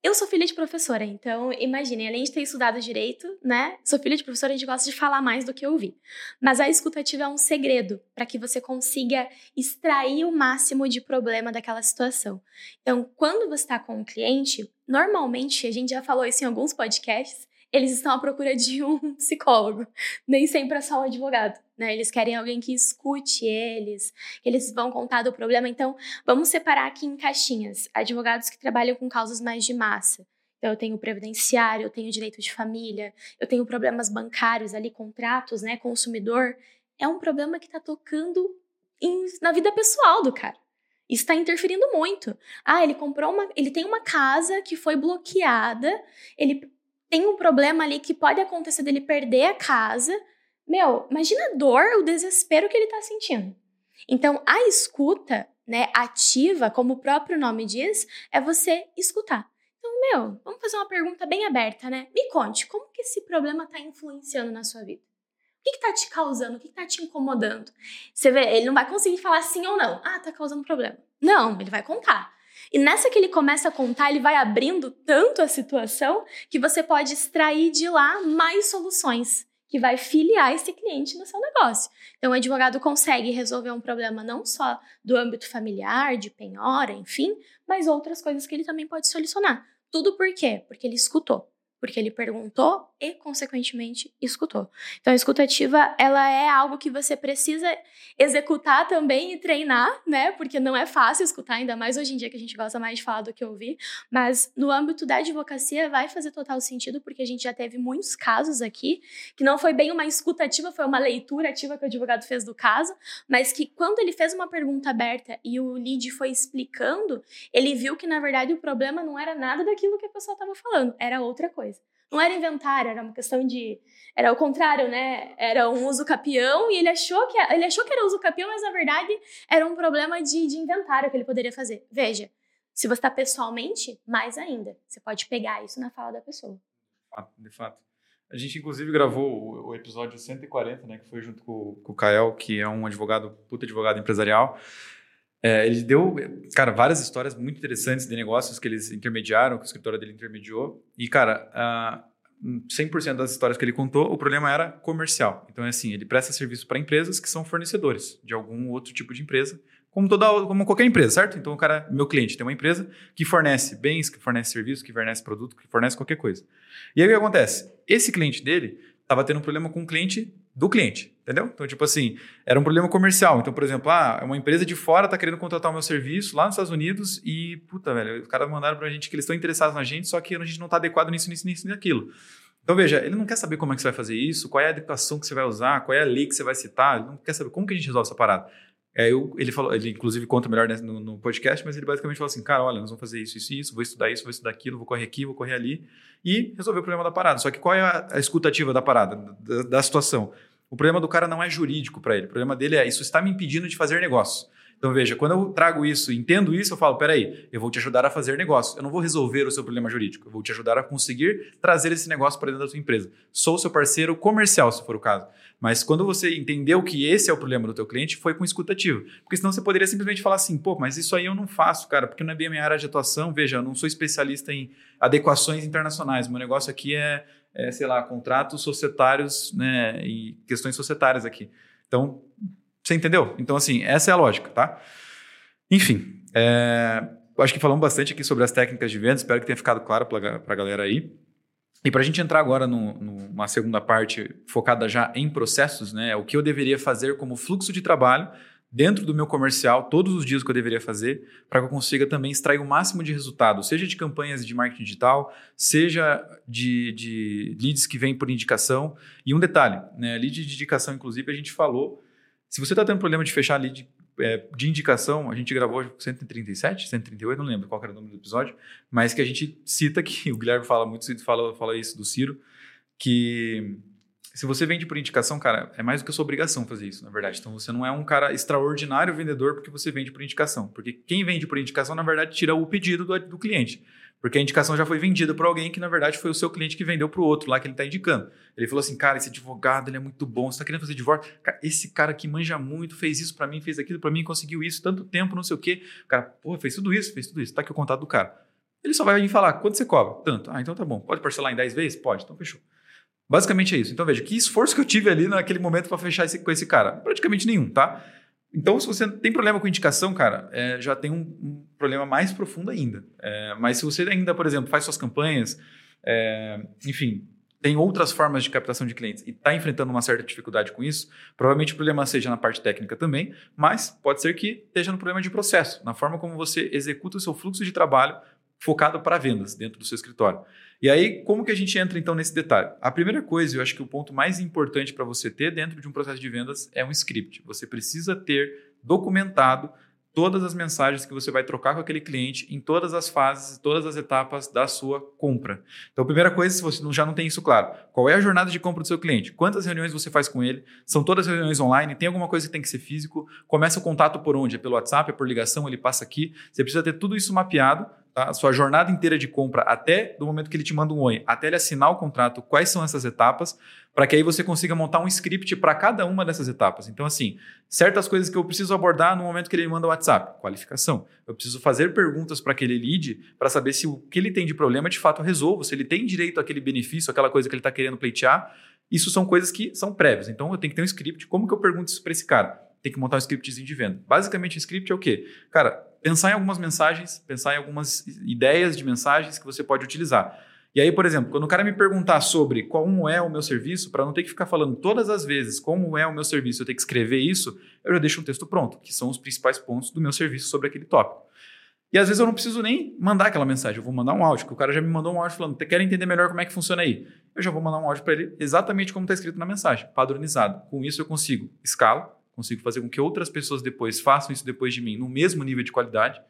eu sou filha de professora, então imagine, além de ter estudado direito, né? Sou filha de professora, a gente gosta de falar mais do que ouvir. Mas a escutativa é um segredo para que você consiga extrair o máximo de problema daquela situação. Então, quando você está com um cliente, normalmente, a gente já falou isso em alguns podcasts, eles estão à procura de um [laughs] psicólogo, nem sempre é só um advogado, né? Eles querem alguém que escute eles, que eles vão contar do problema. Então, vamos separar aqui em caixinhas. Advogados que trabalham com causas mais de massa. Então, eu tenho previdenciário, eu tenho direito de família, eu tenho problemas bancários ali, contratos, né? Consumidor. É um problema que está tocando em, na vida pessoal do cara. Está interferindo muito. Ah, ele comprou uma. Ele tem uma casa que foi bloqueada, ele tem um problema ali que pode acontecer dele perder a casa. Meu, imagina a dor, o desespero que ele tá sentindo. Então, a escuta, né, ativa, como o próprio nome diz, é você escutar. Então, meu, vamos fazer uma pergunta bem aberta, né? Me conte, como que esse problema tá influenciando na sua vida? O que, que tá te causando? O que, que tá te incomodando? Você vê, ele não vai conseguir falar sim ou não. Ah, tá causando problema. Não, ele vai contar. E nessa que ele começa a contar, ele vai abrindo tanto a situação que você pode extrair de lá mais soluções que vai filiar esse cliente no seu negócio. Então, o advogado consegue resolver um problema não só do âmbito familiar, de penhora, enfim, mas outras coisas que ele também pode solucionar. Tudo por quê? Porque ele escutou porque ele perguntou e, consequentemente, escutou. Então, a escutativa, ela é algo que você precisa executar também e treinar, né? Porque não é fácil escutar, ainda mais hoje em dia que a gente gosta mais de falar do que ouvir. Mas, no âmbito da advocacia, vai fazer total sentido, porque a gente já teve muitos casos aqui, que não foi bem uma escutativa, foi uma leitura ativa que o advogado fez do caso, mas que quando ele fez uma pergunta aberta e o lead foi explicando, ele viu que, na verdade, o problema não era nada daquilo que a pessoa estava falando, era outra coisa. Não era inventário, era uma questão de. Era o contrário, né? Era um uso capião e ele achou que, ele achou que era uso capião, mas na verdade era um problema de, de inventário que ele poderia fazer. Veja, se você está pessoalmente, mais ainda. Você pode pegar isso na fala da pessoa. De fato. A gente, inclusive, gravou o, o, episódio 140, né? Que foi junto com, com o Kael, que é um advogado, puta advogado empresarial. É, ele deu, cara, várias histórias muito interessantes de negócios que eles intermediaram, que o escritório dele intermediou. E, cara, uh, 100% das histórias que ele contou, o problema era comercial. Então, é assim, ele presta serviço para empresas que são fornecedores de algum outro tipo de empresa, como, toda, como qualquer empresa, certo? Então, o cara, meu cliente, tem uma empresa que fornece bens, que fornece serviços, que fornece produto, que fornece qualquer coisa. E aí, o que acontece? Esse cliente dele estava tendo um problema com o cliente do cliente, entendeu? Então, tipo assim, era um problema comercial. Então, por exemplo, ah, uma empresa de fora está querendo contratar o meu serviço lá nos Estados Unidos e, puta, velho, os caras mandaram para a gente que eles estão interessados na gente, só que a gente não está adequado nisso, nisso, nisso e naquilo. Então, veja, ele não quer saber como é que você vai fazer isso, qual é a educação que você vai usar, qual é a lei que você vai citar, ele não quer saber como que a gente resolve essa parada. É, eu, ele falou, ele inclusive conta melhor né, no, no, podcast, mas ele basicamente falou assim, cara, olha, nós vamos fazer isso, isso, isso, vou estudar isso, vou estudar aquilo, vou correr aqui, vou correr ali e resolver o problema da parada. Só que qual é a, a escutativa da parada, da, da situação? O problema do cara não é jurídico para ele. O problema dele é isso está me impedindo de fazer negócio. Então veja, quando eu trago isso, entendo isso, eu falo, peraí, eu vou te ajudar a fazer negócio. Eu não vou resolver o seu problema jurídico. Eu vou te ajudar a conseguir trazer esse negócio para dentro da sua empresa. Sou seu parceiro comercial, se for o caso. Mas quando você entendeu que esse é o problema do teu cliente, foi com escutativo. Porque senão você poderia simplesmente falar assim, pô, mas isso aí eu não faço, cara, porque não é bem a minha área de atuação. Veja, eu não sou especialista em adequações internacionais. Meu negócio aqui é é, sei lá, contratos societários né, e questões societárias aqui. Então, você entendeu? Então, assim, essa é a lógica, tá? Enfim, é, acho que falamos bastante aqui sobre as técnicas de venda, espero que tenha ficado claro para a galera aí. E para a gente entrar agora numa segunda parte focada já em processos, né, o que eu deveria fazer como fluxo de trabalho dentro do meu comercial todos os dias que eu deveria fazer para que eu consiga também extrair o máximo de resultado, seja de campanhas de marketing digital, seja de, de leads que vêm por indicação. E um detalhe, né, lead de indicação, inclusive, a gente falou, se você está tendo problema de fechar lead é, de indicação, a gente gravou 137, 138, não lembro qual era o número do episódio, mas que a gente cita que o Guilherme fala muito, fala, fala isso do Ciro, que se você vende por indicação, cara, é mais do que a sua obrigação fazer isso, na verdade. Então você não é um cara extraordinário vendedor porque você vende por indicação. Porque quem vende por indicação, na verdade, tira o pedido do, do cliente. Porque a indicação já foi vendida para alguém que, na verdade, foi o seu cliente que vendeu para o outro lá que ele está indicando. Ele falou assim: cara, esse advogado ele é muito bom, você está querendo fazer divórcio? Cara, esse cara aqui manja muito, fez isso para mim, fez aquilo para mim, conseguiu isso, tanto tempo, não sei o quê. Cara, pô, fez tudo isso, fez tudo isso. Está aqui o contato do cara. Ele só vai vir falar: quanto você cobra? Tanto. Ah, então tá bom. Pode parcelar em 10 vezes? Pode, então fechou. Basicamente é isso. Então veja, que esforço que eu tive ali naquele momento para fechar esse, com esse cara? Praticamente nenhum, tá? Então, se você tem problema com indicação, cara, é, já tem um, um, problema mais profundo ainda. É, mas se você ainda, por exemplo, faz suas campanhas, é, enfim, tem outras formas de captação de clientes e está enfrentando uma certa dificuldade com isso, provavelmente o problema seja na parte técnica também, mas pode ser que esteja no problema de processo, na forma como você executa o seu fluxo de trabalho focado para vendas dentro do seu escritório. E aí, como que a gente entra então nesse detalhe? A primeira coisa, eu acho que o ponto mais importante para você ter dentro de um processo de vendas é um script. Você precisa ter documentado todas as mensagens que você vai trocar com aquele cliente em todas as fases, todas as etapas da sua compra. Então, a primeira coisa, se você já não tem isso claro, qual é a jornada de compra do seu cliente? Quantas reuniões você faz com ele? São todas reuniões online? Tem alguma coisa que tem que ser físico? Começa o contato por onde? É pelo WhatsApp, é por ligação, ele passa aqui. Você precisa ter tudo isso mapeado tá? sua jornada inteira de compra até do momento que ele te manda um oi, até ele assinar o contrato, quais são essas etapas, para que aí você consiga montar um script para cada uma dessas etapas. Então, assim, certas coisas que eu preciso abordar no momento que ele manda o WhatsApp, qualificação. Eu preciso fazer perguntas para aquele lead para saber se o que ele tem de problema de fato eu resolvo, se ele tem direito àquele benefício, aquela coisa que ele está querendo pleitear. Isso são coisas que são prévias. Então, eu tenho que ter um script. Como que eu pergunto isso para esse cara? Tem que montar um scriptzinho de venda. Basicamente, o script é o quê? Cara, pensar em algumas mensagens, pensar em algumas ideias de mensagens que você pode utilizar. E aí, por exemplo, quando o cara me perguntar sobre como é o meu serviço, para não ter que ficar falando todas as vezes como é o meu serviço, eu ter que escrever isso, eu já deixo um texto pronto, que são os principais pontos do meu serviço sobre aquele tópico. E às vezes eu não preciso nem mandar aquela mensagem, eu vou mandar um áudio, que o cara já me mandou um áudio falando, quer entender melhor como é que funciona aí? Eu já vou mandar um áudio para ele exatamente como está escrito na mensagem, padronizado. Com isso eu consigo escala, consigo fazer com que outras pessoas depois façam isso depois de mim no mesmo nível de qualidade.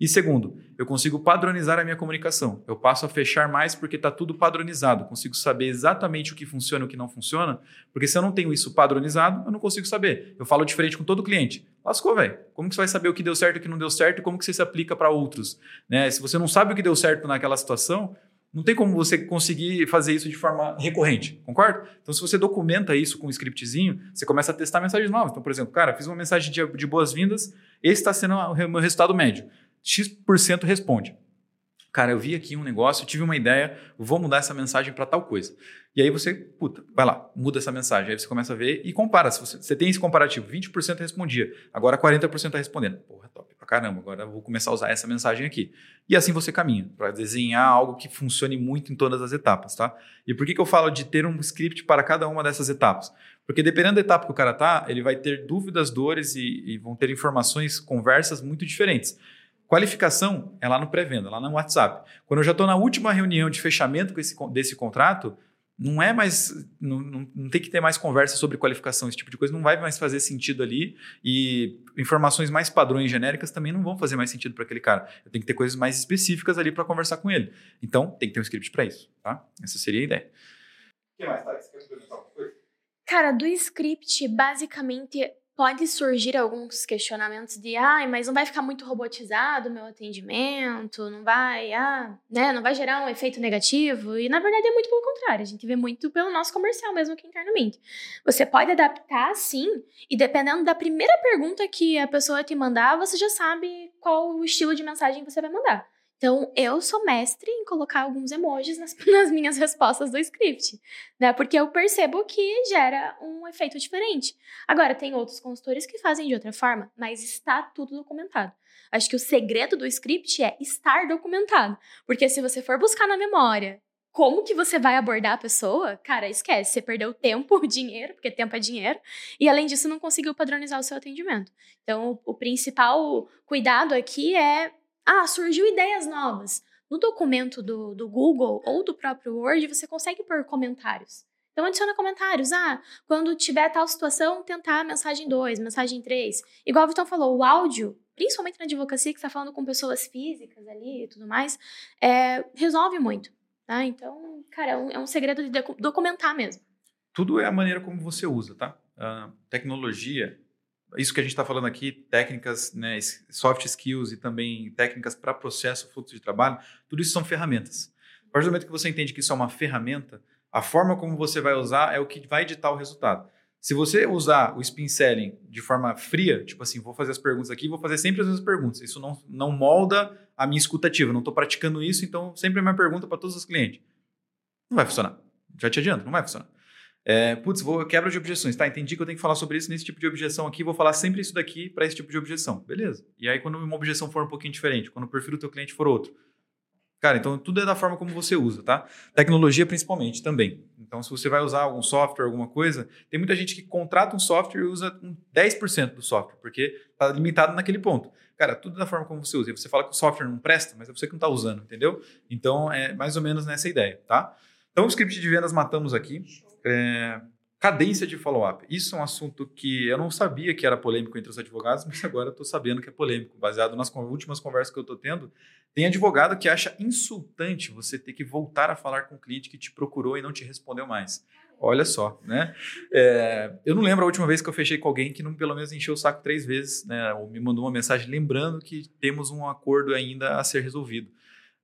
E segundo, eu consigo padronizar a minha comunicação. Eu passo a fechar mais porque está tudo padronizado. Consigo saber exatamente o que funciona e o que não funciona, porque se eu não tenho isso padronizado, eu não consigo saber. Eu falo diferente com todo cliente. Lascou, velho. Como que você vai saber o que deu certo e o que não deu certo e como que você se aplica para outros? Né? Se você não sabe o que deu certo naquela situação, Não tem como você conseguir fazer isso de forma recorrente, concorda? Então, se você documenta isso com um scriptzinho, você começa a testar mensagens novas. Então, por exemplo, cara, fiz uma mensagem de, de boas-vindas, esse está sendo o meu resultado médio. X% responde. Cara, eu vi aqui um negócio, tive uma ideia, vou mudar essa mensagem para tal coisa. E aí você, puta, vai lá, muda essa mensagem. Aí você começa a ver e compara. Se você, você tem esse comparativo, 20% respondia, agora 40% está respondendo. Porra, top caramba, agora vou começar a usar essa mensagem aqui. E assim você caminha, para desenhar algo que funcione muito em todas as etapas, tá? E por que, que eu falo de ter um script para cada uma dessas etapas? Porque dependendo da etapa que o cara tá, ele vai ter dúvidas, dores e, e vão ter informações, conversas muito diferentes. Qualificação é lá no pré-venda, lá no WhatsApp. Quando eu já estou na última reunião de fechamento esse, desse contrato, não é mais. Não, não, não, tem que ter mais conversa sobre qualificação, esse tipo de coisa não vai mais fazer sentido ali. E informações mais padrões genéricas também não vão fazer mais sentido para aquele cara. Eu tenho que ter coisas mais específicas ali para conversar com ele. Então, tem que ter um script para isso, tá? Essa seria a ideia. O que mais, Thais? Quer perguntar alguma coisa? Cara, do script, basicamente, pode surgir alguns questionamentos de, ai, mas não vai ficar muito robotizado o meu atendimento, não vai, ah, né, não vai gerar um efeito negativo. E na verdade é muito pelo contrário, a gente vê muito pelo nosso comercial mesmo aqui internamente. Você pode adaptar sim, e dependendo da primeira pergunta que a pessoa te mandar, você já sabe qual o estilo de mensagem você vai mandar. Então, eu sou mestre em colocar alguns emojis nas, [laughs] nas, minhas respostas do script, né? Porque eu percebo que gera um efeito diferente. Agora, tem outros consultores que fazem de outra forma, mas está tudo documentado. Acho que o segredo do script é estar documentado. Porque se você for buscar na memória como que você vai abordar a pessoa, cara, esquece. Você perdeu tempo, [laughs] dinheiro, porque tempo é dinheiro, e além disso, não conseguiu padronizar o seu atendimento. Então, o principal cuidado aqui é ah, surgiu ideias novas. No documento do, do Google ou do próprio Word, você consegue pôr comentários. Então, adiciona comentários. Ah, quando tiver tal situação, tentar mensagem 2, mensagem 3. Igual o Vitão falou, o áudio, principalmente na advocacia, que está falando com pessoas físicas ali e tudo mais, é, resolve muito. Tá? Então, cara, é um, é um segredo de documentar mesmo. Tudo é a maneira como você usa, tá? Uh, tecnologia isso que a gente está falando aqui, técnicas, né, soft skills e também técnicas para processo, fluxo de trabalho, tudo isso são ferramentas. A partir do momento que você entende que isso é uma ferramenta, a forma como você vai usar é o que vai editar o resultado. Se você usar o spin selling de forma fria, tipo assim, vou fazer as perguntas aqui, vou fazer sempre as mesmas perguntas. Isso não, não molda a minha escutativa. Não estou praticando isso, então sempre a minha pergunta para todos os clientes. Não vai funcionar. Já te adianto, não vai funcionar. É, putz, vou quebra de objeções. Tá, entendi que eu tenho que falar sobre isso nesse tipo de objeção aqui, vou falar sempre isso daqui para esse tipo de objeção. Beleza. E aí, quando uma objeção for um pouquinho diferente, quando o perfil do teu cliente for outro. Cara, então tudo é da forma como você usa, tá? Tecnologia principalmente também. Então, se você vai usar algum software, alguma coisa, tem muita gente que contrata um software e usa 10% do software, porque está limitado naquele ponto. Cara, tudo da forma como você usa. E você fala que o software não presta, mas é você que não está usando, entendeu? Então, é mais ou menos nessa ideia, tá? Então, o script de vendas matamos aqui. É, cadência de follow-up. Isso é um assunto que eu não sabia que era polêmico entre os advogados, [laughs] mas agora estou sabendo que é polêmico. Baseado nas últimas conversas que eu estou tendo, tem advogado que acha insultante você ter que voltar a falar com o cliente que te procurou e não te respondeu mais. Olha só, né? É, eu não lembro a última vez que eu fechei com alguém que não pelo menos encheu o saco três vezes, né? Ou me mandou uma mensagem lembrando que temos um acordo ainda a ser resolvido.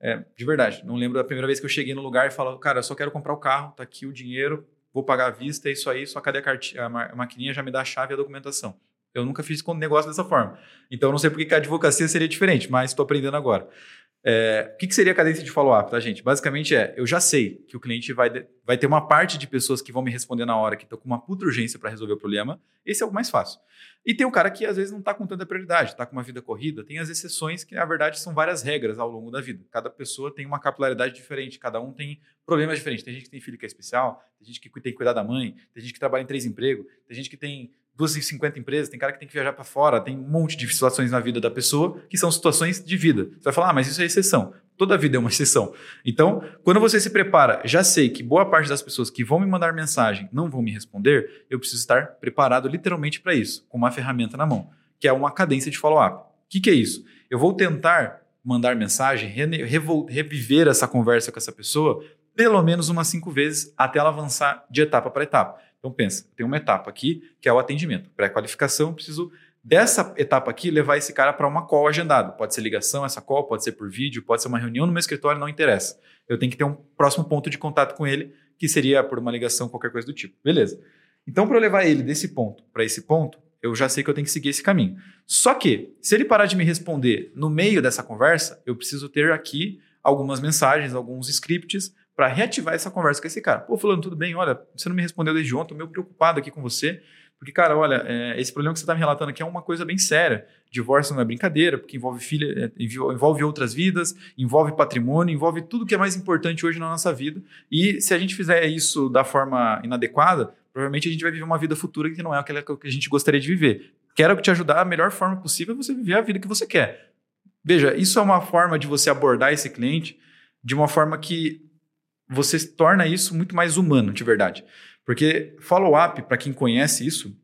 É, de verdade, não lembro da primeira vez que eu cheguei no lugar e falo, cara, eu só quero comprar o carro, tá aqui o dinheiro, vou pagar à vista, é isso aí, só cadê a, cartinha, a maquininha já me dá a chave e a documentação. Eu nunca fiz negócio dessa forma. Então, não sei porque que a advocacia seria diferente, mas estou aprendendo agora. É, o que, que, seria a cadência de follow-up, tá, gente? Basicamente é, eu já sei que o cliente vai, de, vai ter uma parte de pessoas que vão me responder na hora, que estão com uma puta urgência para resolver o problema. Esse é o mais fácil. E tem o cara que às vezes não está com tanta prioridade, está com uma vida corrida. Tem as exceções que, na verdade, são várias regras ao longo da vida. Cada pessoa tem uma capilaridade diferente, cada um tem problemas diferentes. Tem gente que tem filho que é especial, tem gente que tem que cuidar da mãe, tem gente que trabalha em três empregos, tem gente que tem 250 empresas, tem cara que tem que viajar para fora, tem um monte de situações na vida da pessoa que são situações de vida. Você vai falar, ah, mas isso é exceção. Toda vida é uma exceção. Então, quando você se prepara, já sei que boa parte das pessoas que vão me mandar mensagem não vão me responder, eu preciso estar preparado literalmente para isso, com uma ferramenta na mão, que é uma cadência de follow-up. O que, que é isso? Eu vou tentar mandar mensagem, reviver essa conversa com essa pessoa pelo menos umas cinco vezes até ela avançar de etapa para etapa. Então pensa, tem uma etapa aqui que é o atendimento, pré-qualificação, preciso dessa etapa aqui, levar esse cara para uma call agendada. Pode ser ligação, essa call, pode ser por vídeo, pode ser uma reunião no meu escritório, não interessa. Eu tenho que ter um próximo ponto de contato com ele, que seria por uma ligação, qualquer coisa do tipo. Beleza. Então, para eu levar ele desse ponto para esse ponto, eu já sei que eu tenho que seguir esse caminho. Só que, se ele parar de me responder no meio dessa conversa, eu preciso ter aqui algumas mensagens, alguns scripts para reativar essa conversa com esse cara. Pô, fulano, tudo bem? Olha, você não me respondeu desde ontem, tô meio preocupado aqui com você. Porque, cara, olha, é, esse problema que você está me relatando aqui é uma coisa bem séria. Divórcio não é brincadeira, porque envolve filha, é, envolve outras vidas, envolve patrimônio, envolve tudo que é mais importante hoje na nossa vida. E se a gente fizer isso da forma inadequada, provavelmente a gente vai viver uma vida futura que não é aquela que a gente gostaria de viver. Quero te ajudar a melhor forma possível você viver a vida que você quer. Veja, isso é uma forma de você abordar esse cliente de uma forma que você torna isso muito mais humano, de verdade. Porque follow-up, para quem conhece isso,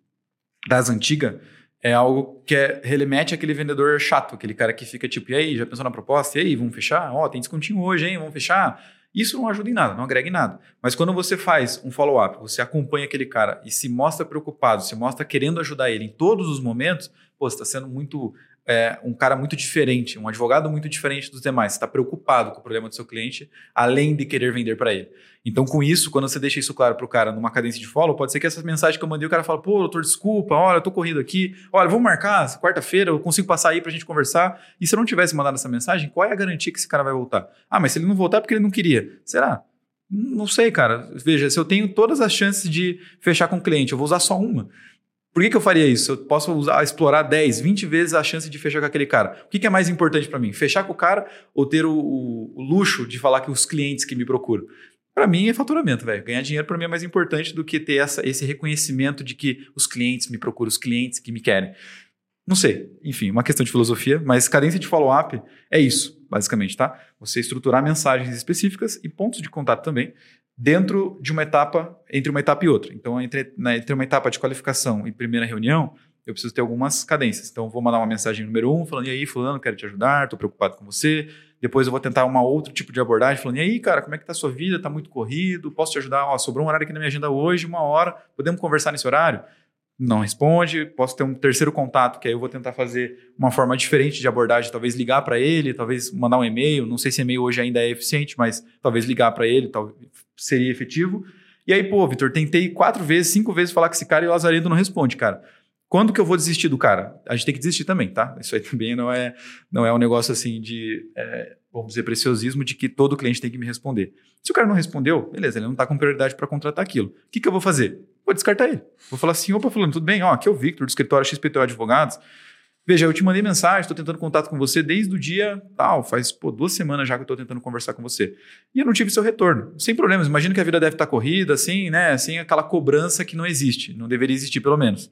das antigas, é algo que é, remete àquele vendedor chato, aquele cara que fica tipo, e aí, já pensou na proposta? E aí, vamos fechar? Ó, oh, tem descontinho hoje, hein? Vamos fechar? Isso não ajuda em nada, não agrega em nada. Mas quando você faz um follow-up, você acompanha aquele cara e se mostra preocupado, se mostra querendo ajudar ele em todos os momentos, pô, você está sendo muito é, um cara muito diferente, um advogado muito diferente dos demais. Você está preocupado com o problema do seu cliente, além de querer vender para ele. Então, com isso, quando você deixa isso claro para o cara numa cadência de follow, pode ser que essa mensagem que eu mandei, o cara fala, pô, doutor, desculpa, olha, eu tô corrido aqui, olha, vamos marcar quarta-feira, eu consigo passar aí para a gente conversar. E se eu não tivesse mandado essa mensagem, qual é a garantia que esse cara vai voltar? Ah, mas se ele não voltar é porque ele não queria. Será? Não sei, cara. Veja, se eu tenho todas as chances de fechar com o cliente, eu vou usar só uma. Por que, que eu faria isso? Eu posso usar, explorar 10, 20 vezes a chance de fechar com aquele cara. O que, que é mais importante para mim? Fechar com o cara ou ter o, o, o, luxo de falar que os clientes que me procuram? Para mim é faturamento, velho. Ganhar dinheiro para mim é mais importante do que ter essa, esse reconhecimento de que os clientes me procuram, os clientes que me querem. Não sei, enfim, uma questão de filosofia, mas cadência de follow-up é isso, basicamente, tá? Você estruturar mensagens específicas e pontos de contato também dentro de uma etapa, entre uma etapa e outra. Então, entre, né, entre uma etapa de qualificação e primeira reunião, eu preciso ter algumas cadências. Então, vou mandar uma mensagem número um, falando, e aí, fulano, quero te ajudar, estou preocupado com você. Depois eu vou tentar uma outro tipo de abordagem, falando, e aí, cara, como é que tá a sua vida? Tá muito corrido? Posso te ajudar? Ó, sobrou um horário aqui na minha agenda hoje, uma hora. Podemos conversar nesse horário? Não responde. Posso ter um terceiro contato, que aí eu vou tentar fazer uma forma diferente de abordagem, talvez ligar para ele, talvez mandar um e-mail. Não sei se e-mail hoje ainda é eficiente, mas talvez ligar para ele, talvez seria efetivo. E aí, pô, Vitor, tentei quatro vezes, cinco vezes falar com esse cara e o Lazarento não responde, cara. Quando que eu vou desistir do cara? A gente tem que desistir também, tá? Isso aí [laughs] também não é, não é um negócio assim de, é, vamos dizer, preciosismo de que todo cliente tem que me responder. Se o cara não respondeu, beleza, ele não está com prioridade para contratar aquilo. O que, que eu vou fazer? Vou descartar ele. Vou falar assim, opa, falando, tudo bem? Ó, aqui é o Victor, do escritório XPTO Advogados. Veja, eu te mandei mensagem, estou tentando contato com você desde o dia tal, faz pô, duas semanas já que eu estou tentando conversar com você. E eu não tive seu retorno. Sem problemas, imagino que a vida deve estar tá corrida, assim, né? Assim, aquela cobrança que não existe, não deveria existir pelo menos.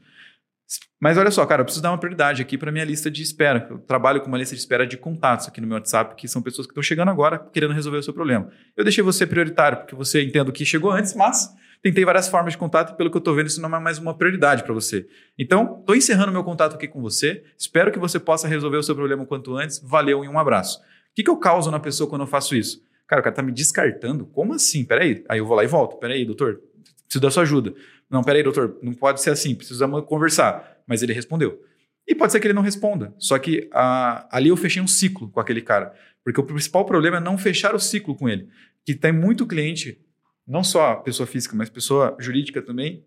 Mas olha só, cara, eu preciso dar uma prioridade aqui para minha lista de espera. Eu trabalho com uma lista de espera de contatos aqui no meu WhatsApp, que são pessoas que estão chegando agora querendo resolver o seu problema. Eu deixei você prioritário, porque você entendo que chegou antes, mas tentei várias formas de contato e pelo que eu estou vendo, isso não é mais uma prioridade para você. Então, estou encerrando meu contato aqui com você. Espero que você possa resolver o seu problema o quanto antes. Valeu e um abraço. O que, que eu causo na pessoa quando eu faço isso? Cara, o cara está me descartando? Como assim? Peraí. Aí eu vou lá e volto. Peraí, doutor, preciso da sua ajuda. Não, peraí, doutor, não pode ser assim, precisamos conversar. Mas ele respondeu. E pode ser que ele não responda. Só que a, ali eu fechei um ciclo com aquele cara. Porque o principal problema é não fechar o ciclo com ele. Que tem muito cliente não só pessoa física, mas pessoa jurídica também,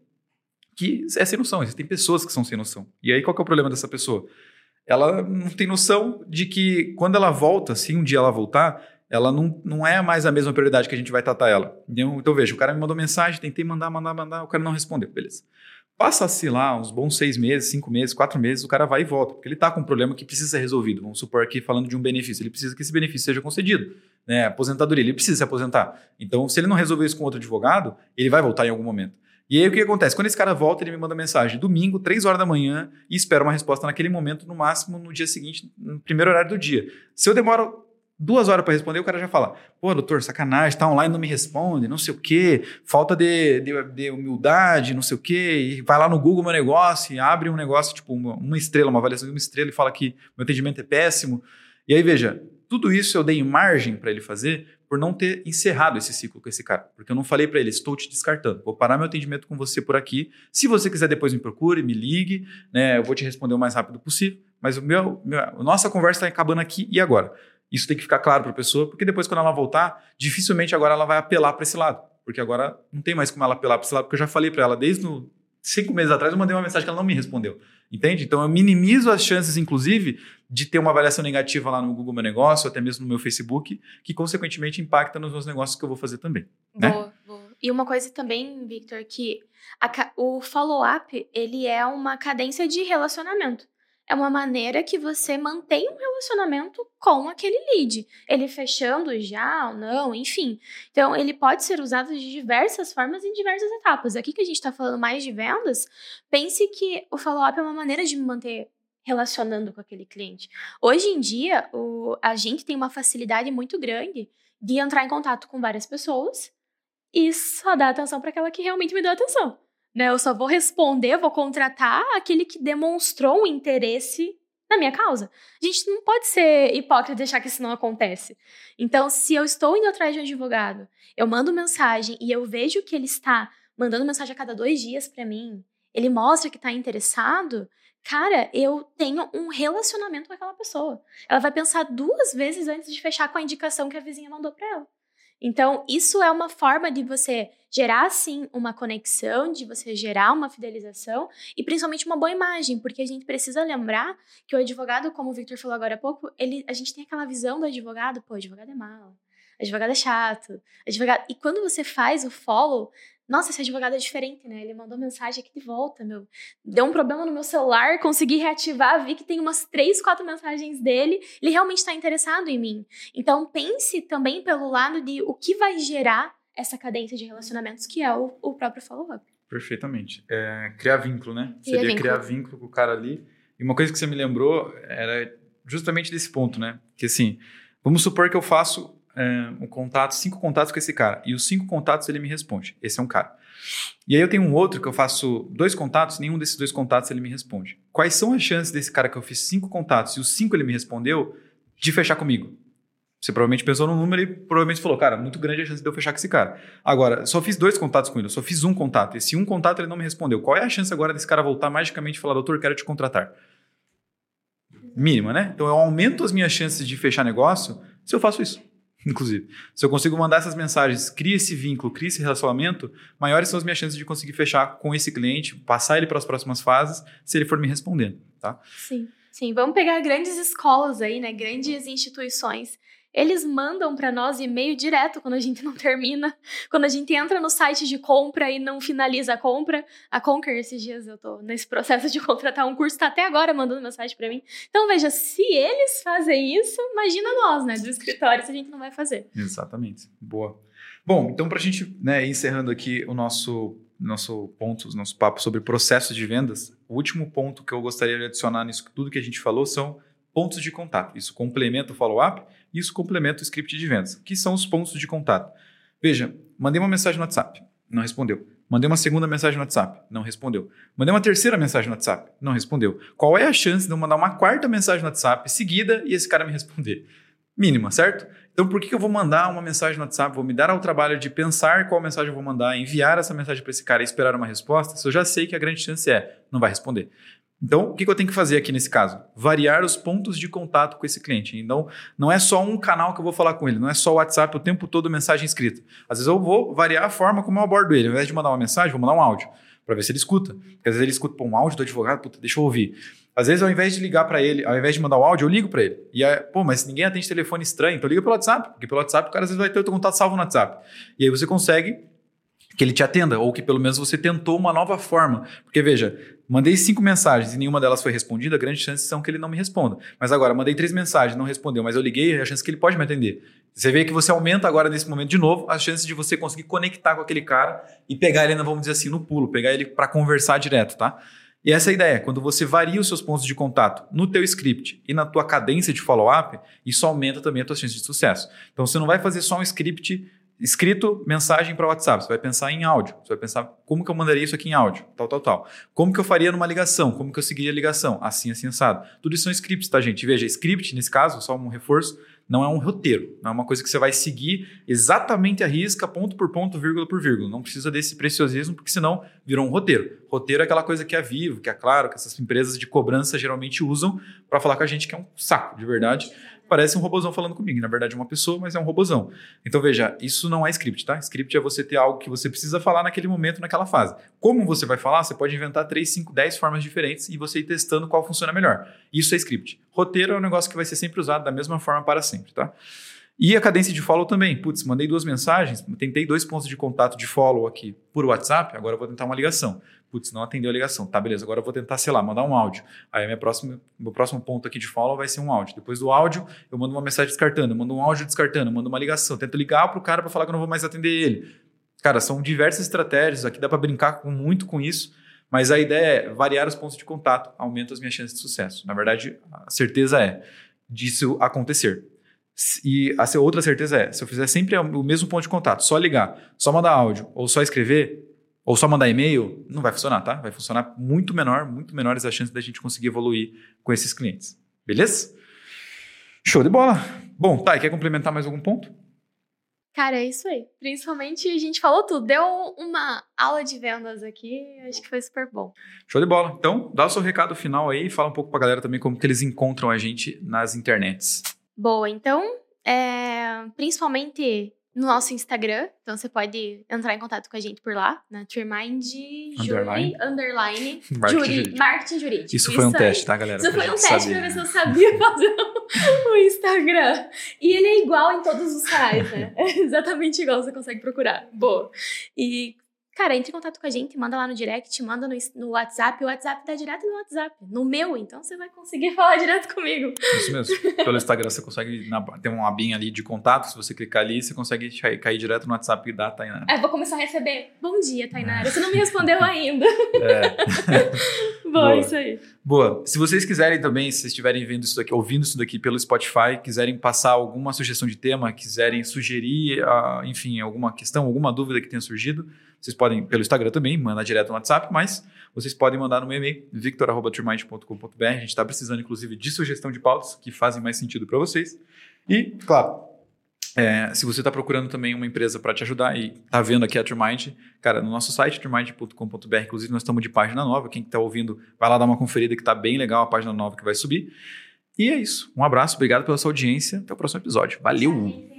que é sem noção. Existem pessoas que são sem noção. E aí qual é o problema dessa pessoa? Ela não tem noção de que quando ela volta, se um dia ela voltar, ela não, não é mais a mesma prioridade que a gente vai tratar ela. Então, então veja, o cara me mandou mensagem, tentei mandar, mandar, mandar, o cara não respondeu, beleza. Passa-se lá uns bons seis meses, cinco meses, quatro meses, o cara vai e volta, porque ele está com um problema que precisa ser resolvido. Vamos supor aqui falando de um benefício, ele precisa que esse benefício seja concedido. Né? Aposentadoria, ele precisa se aposentar. Então, se ele não resolver isso com outro advogado, ele vai voltar em algum momento. E aí o que acontece? Quando esse cara volta, ele me manda mensagem domingo, três horas da manhã, e espera uma resposta naquele momento, no máximo no dia seguinte, no primeiro horário do dia. Se eu demoro duas horas para responder, o cara já fala: pô, doutor, sacanagem, tá online, não me responde, não sei o quê, falta de, de, de humildade, não sei o quê, e vai lá no Google meu negócio e abre um negócio, tipo, uma, uma estrela, uma avaliação de uma estrela e fala que meu atendimento é péssimo. E aí, veja, tudo isso eu dei margem para ele fazer por não ter encerrado esse ciclo com esse cara. Porque eu não falei para ele, estou te descartando. Vou parar meu atendimento com você por aqui. Se você quiser depois me procure, me ligue, né? Eu vou te responder o mais rápido possível. Mas o meu, meu nossa conversa está acabando aqui e agora. Isso tem que ficar claro para a pessoa, porque depois, quando ela voltar, dificilmente agora ela vai apelar para esse lado. Porque agora não tem mais como ela apelar para esse lado, porque eu já falei para ela desde no, cinco meses atrás, eu mandei uma mensagem que ela não me respondeu. Entende? Então eu minimizo as chances, inclusive, de ter uma avaliação negativa lá no Google Meu Negócio, ou até mesmo no meu Facebook, que consequentemente impacta nos meus negócios que eu vou fazer também. Né? Boa, boa. E uma coisa também, Victor, que a, o follow-up, ele é uma cadência de relacionamento é uma maneira que você mantém um relacionamento com aquele lead. Ele fechando já ou não, enfim. Então, ele pode ser usado de diversas formas em diversas etapas. Aqui que a gente está falando mais de vendas, pense que o follow-up é uma maneira de me manter relacionando com aquele cliente. Hoje em dia, o, a gente tem uma facilidade muito grande de entrar em contato com várias pessoas e só dar atenção para aquela que realmente me deu atenção né? Eu só vou responder, vou contratar aquele que demonstrou um interesse na minha causa. A gente não pode ser hipócrita e deixar que isso não acontece. Então, se eu estou indo atrás de um advogado, eu mando mensagem e eu vejo que ele está mandando mensagem a cada dois dias para mim, ele mostra que está interessado, cara, eu tenho um relacionamento com aquela pessoa. Ela vai pensar duas vezes antes de fechar com a indicação que a vizinha mandou para ela. Então, isso é uma forma de você gerar, sim, uma conexão, de você gerar uma fidelização e principalmente uma boa imagem, porque a gente precisa lembrar que o advogado, como o Victor falou agora há pouco, ele, a gente tem aquela visão do advogado, pô, advogado é mal, advogado é chato, advogado... E quando você faz o follow, nossa, esse advogado é diferente, né? Ele mandou mensagem aqui de volta, meu. Deu um problema no meu celular, consegui reativar, vi que tem umas três, quatro mensagens dele. Ele realmente está interessado em mim. Então, pense também pelo lado de o que vai gerar essa cadência de relacionamentos, que é o, o próprio follow-up. Perfeitamente. É, criar vínculo, né? Seria vínculo. criar vínculo com o cara ali. E uma coisa que você me lembrou era justamente desse ponto, né? Que assim, vamos supor que eu faço um contato, cinco contatos com esse cara. E os cinco contatos ele me responde. Esse é um cara. E aí eu tenho um outro que eu faço dois contatos, nenhum desses dois contatos ele me responde. Quais são as chances desse cara que eu fiz cinco contatos e os cinco ele me respondeu de fechar comigo? Você provavelmente pensou no número e provavelmente falou, cara, muito grande a chance de eu fechar com esse cara. Agora, só fiz dois contatos com ele, só fiz um contato. Esse um contato ele não me respondeu. Qual é a chance agora desse cara voltar magicamente e falar, doutor, quero te contratar? Mínima, né? Então eu aumento as minhas chances de fechar negócio se eu faço isso inclusive. Se eu consigo mandar essas mensagens, cria esse vínculo, cria esse relacionamento, maiores são as minhas chances de conseguir fechar com esse cliente, passar ele para as próximas fases, se ele for me respondendo, tá? Sim. Sim, vamos pegar grandes escolas aí, né? Grandes instituições eles mandam para nós e-mail direto quando a gente não termina. Quando a gente entra no site de compra e não finaliza a compra. A Conquer, esses dias eu tô nesse processo de [laughs] contratar um curso, tá até agora mandando mensagem para mim. Então, veja, se eles fazem isso, imagina nós, né, do escritório, se a gente não vai fazer. Exatamente. Boa. Bom, então para a gente, né, encerrando aqui o nosso nosso ponto, nosso papo sobre processo de vendas, o último ponto que eu gostaria de adicionar nisso tudo que a gente falou são pontos de contato. Isso complementa o follow-up, isso complementa o script de vendas, que são os pontos de contato. Veja, mandei uma mensagem no WhatsApp, não respondeu. Mandei uma segunda mensagem no WhatsApp, não respondeu. Mandei uma terceira mensagem no WhatsApp, não respondeu. Qual é a chance de eu mandar uma quarta mensagem no WhatsApp seguida e esse cara me responder? Mínima, certo? Então, por que eu vou mandar uma mensagem no WhatsApp? Vou me dar ao trabalho de pensar qual mensagem eu vou mandar, enviar essa mensagem para esse cara e esperar uma resposta, se eu já sei que a grande chance é não vai responder. Então, o que eu tenho que fazer aqui nesse caso? Variar os pontos de contato com esse cliente. Então, não é só um canal que eu vou falar com ele, não é só o WhatsApp o tempo todo mensagem escrita. Às vezes eu vou variar a forma como eu abordo ele. Ao invés de mandar uma mensagem, vou mandar um áudio, para ver se ele escuta. Porque às vezes ele escuta um áudio do advogado, puta, deixa eu ouvir. Às vezes, ao invés de ligar para ele, ao invés de mandar o áudio, eu ligo para ele. E aí, pô, mas ninguém atende telefone estranho, então liga pelo WhatsApp, porque pelo WhatsApp o cara às vezes vai ter o contato salvo no WhatsApp. E aí você consegue que ele te atenda, ou que pelo menos você tentou uma nova forma. Porque veja, mandei cinco mensagens e nenhuma delas foi respondida, a grande chance são que ele não me responda. Mas agora, mandei três mensagens, não respondeu, mas eu liguei, a chance que ele pode me atender. Você vê que você aumenta agora nesse momento de novo as chances de você conseguir conectar com aquele cara e pegar ele, vamos dizer assim, no pulo, pegar ele para conversar direto, tá? E essa é a ideia, quando você varia os seus pontos de contato no teu script e na tua cadência de follow-up, isso aumenta também as tuas chances de sucesso. Então você não vai fazer só um script escrito mensagem para WhatsApp, você vai pensar em áudio, você vai pensar como que eu mandaria isso aqui em áudio, tal, tal, tal. Como que eu faria numa ligação, como que eu seguiria a ligação, assim, assim, assado. Tudo isso são scripts, tá, gente? Veja, script, nesse caso, só um reforço, Não é um roteiro, não é uma coisa que você vai seguir exatamente a risca, ponto por ponto, vírgula por vírgula. Não precisa desse preciosismo, porque senão virou um roteiro. Roteiro é aquela coisa que é vivo, que é claro, que essas empresas de cobrança geralmente usam para falar com a gente que é um saco, de verdade parece um robozão falando comigo. Na verdade, é uma pessoa, mas é um robozão. Então, veja, isso não é script, tá? Script é você ter algo que você precisa falar naquele momento, naquela fase. Como você vai falar? Você pode inventar 3, 5, 10 formas diferentes e você ir testando qual funciona melhor. Isso é script. Roteiro é um negócio que vai ser sempre usado da mesma forma para sempre, tá? E a cadência de follow também. Putz, mandei duas mensagens, tentei dois pontos de contato de follow aqui por WhatsApp, agora eu vou tentar uma ligação. Putz, não atendeu a ligação. Tá, beleza, agora eu vou tentar, sei lá, mandar um áudio. Aí minha próxima, meu próximo ponto aqui de follow vai ser um áudio. Depois do áudio, eu mando uma mensagem descartando, eu mando um áudio descartando, eu mando uma ligação. Tento ligar pro cara para falar que eu não vou mais atender ele. Cara, são diversas estratégias, aqui dá para brincar com, muito com isso, mas a ideia é variar os pontos de contato, aumenta as minhas chances de sucesso. Na verdade, a certeza é disso acontecer. E a outra certeza é, se eu fizer sempre o mesmo ponto de contato, só ligar, só mandar áudio ou só escrever, ou só mandar e-mail, não vai funcionar, tá? Vai funcionar muito menor, muito menores as chances da gente conseguir evoluir com esses clientes. Beleza? Show de bola. Bom, tá, e quer complementar mais algum ponto? Cara, é isso aí. Principalmente a gente falou tudo. Deu uma aula de vendas aqui, acho que foi super bom. Show de bola. Então, dá o seu recado final aí e fala um pouco pra galera também como que eles encontram a gente nas internets. Boa, então, é, principalmente no nosso Instagram, então você pode entrar em contato com a gente por lá, na Trimind underline, underline [laughs] marketing, jurídico. marketing jurídico. Isso, Isso foi um aí. teste, tá, galera? Isso foi um teste saber. pra ver se eu sabia [laughs] fazer o Instagram. E ele é igual em todos os canais, né? [laughs] É exatamente igual, você consegue procurar. Boa. E Cara, entre em contato com a gente, manda lá no direct, manda no, no WhatsApp. O WhatsApp tá direto no WhatsApp, no meu, então você vai conseguir [laughs] falar direto comigo. Isso mesmo. Pelo Instagram você consegue ter uma abinha ali de contato, se você clicar ali, você consegue cair, cair direto no WhatsApp da Tainara. É, vou começar a receber. Bom dia, Tainara. Você não me respondeu [laughs] ainda. É. [laughs] Boa, Boa, isso aí. Boa. Se vocês quiserem também, se estiverem vendo isso daqui, ouvindo isso daqui pelo Spotify, quiserem passar alguma sugestão de tema, quiserem sugerir, uh, enfim, alguma questão, alguma dúvida que tenha surgido, vocês podem, pelo Instagram também, mandar direto no WhatsApp, mas vocês podem mandar no meu e-mail, victor.trimind.com.br. A gente está precisando, inclusive, de sugestão de pautas que fazem mais sentido para vocês. E, claro, é, se você está procurando também uma empresa para te ajudar e está vendo aqui a Trimind, cara, no nosso site, trimind.com.br, inclusive nós estamos de página nova. Quem está ouvindo, vai lá dar uma conferida que está bem legal a página nova que vai subir. E é isso. Um abraço, obrigado pela sua audiência. Até o próximo episódio. Valeu!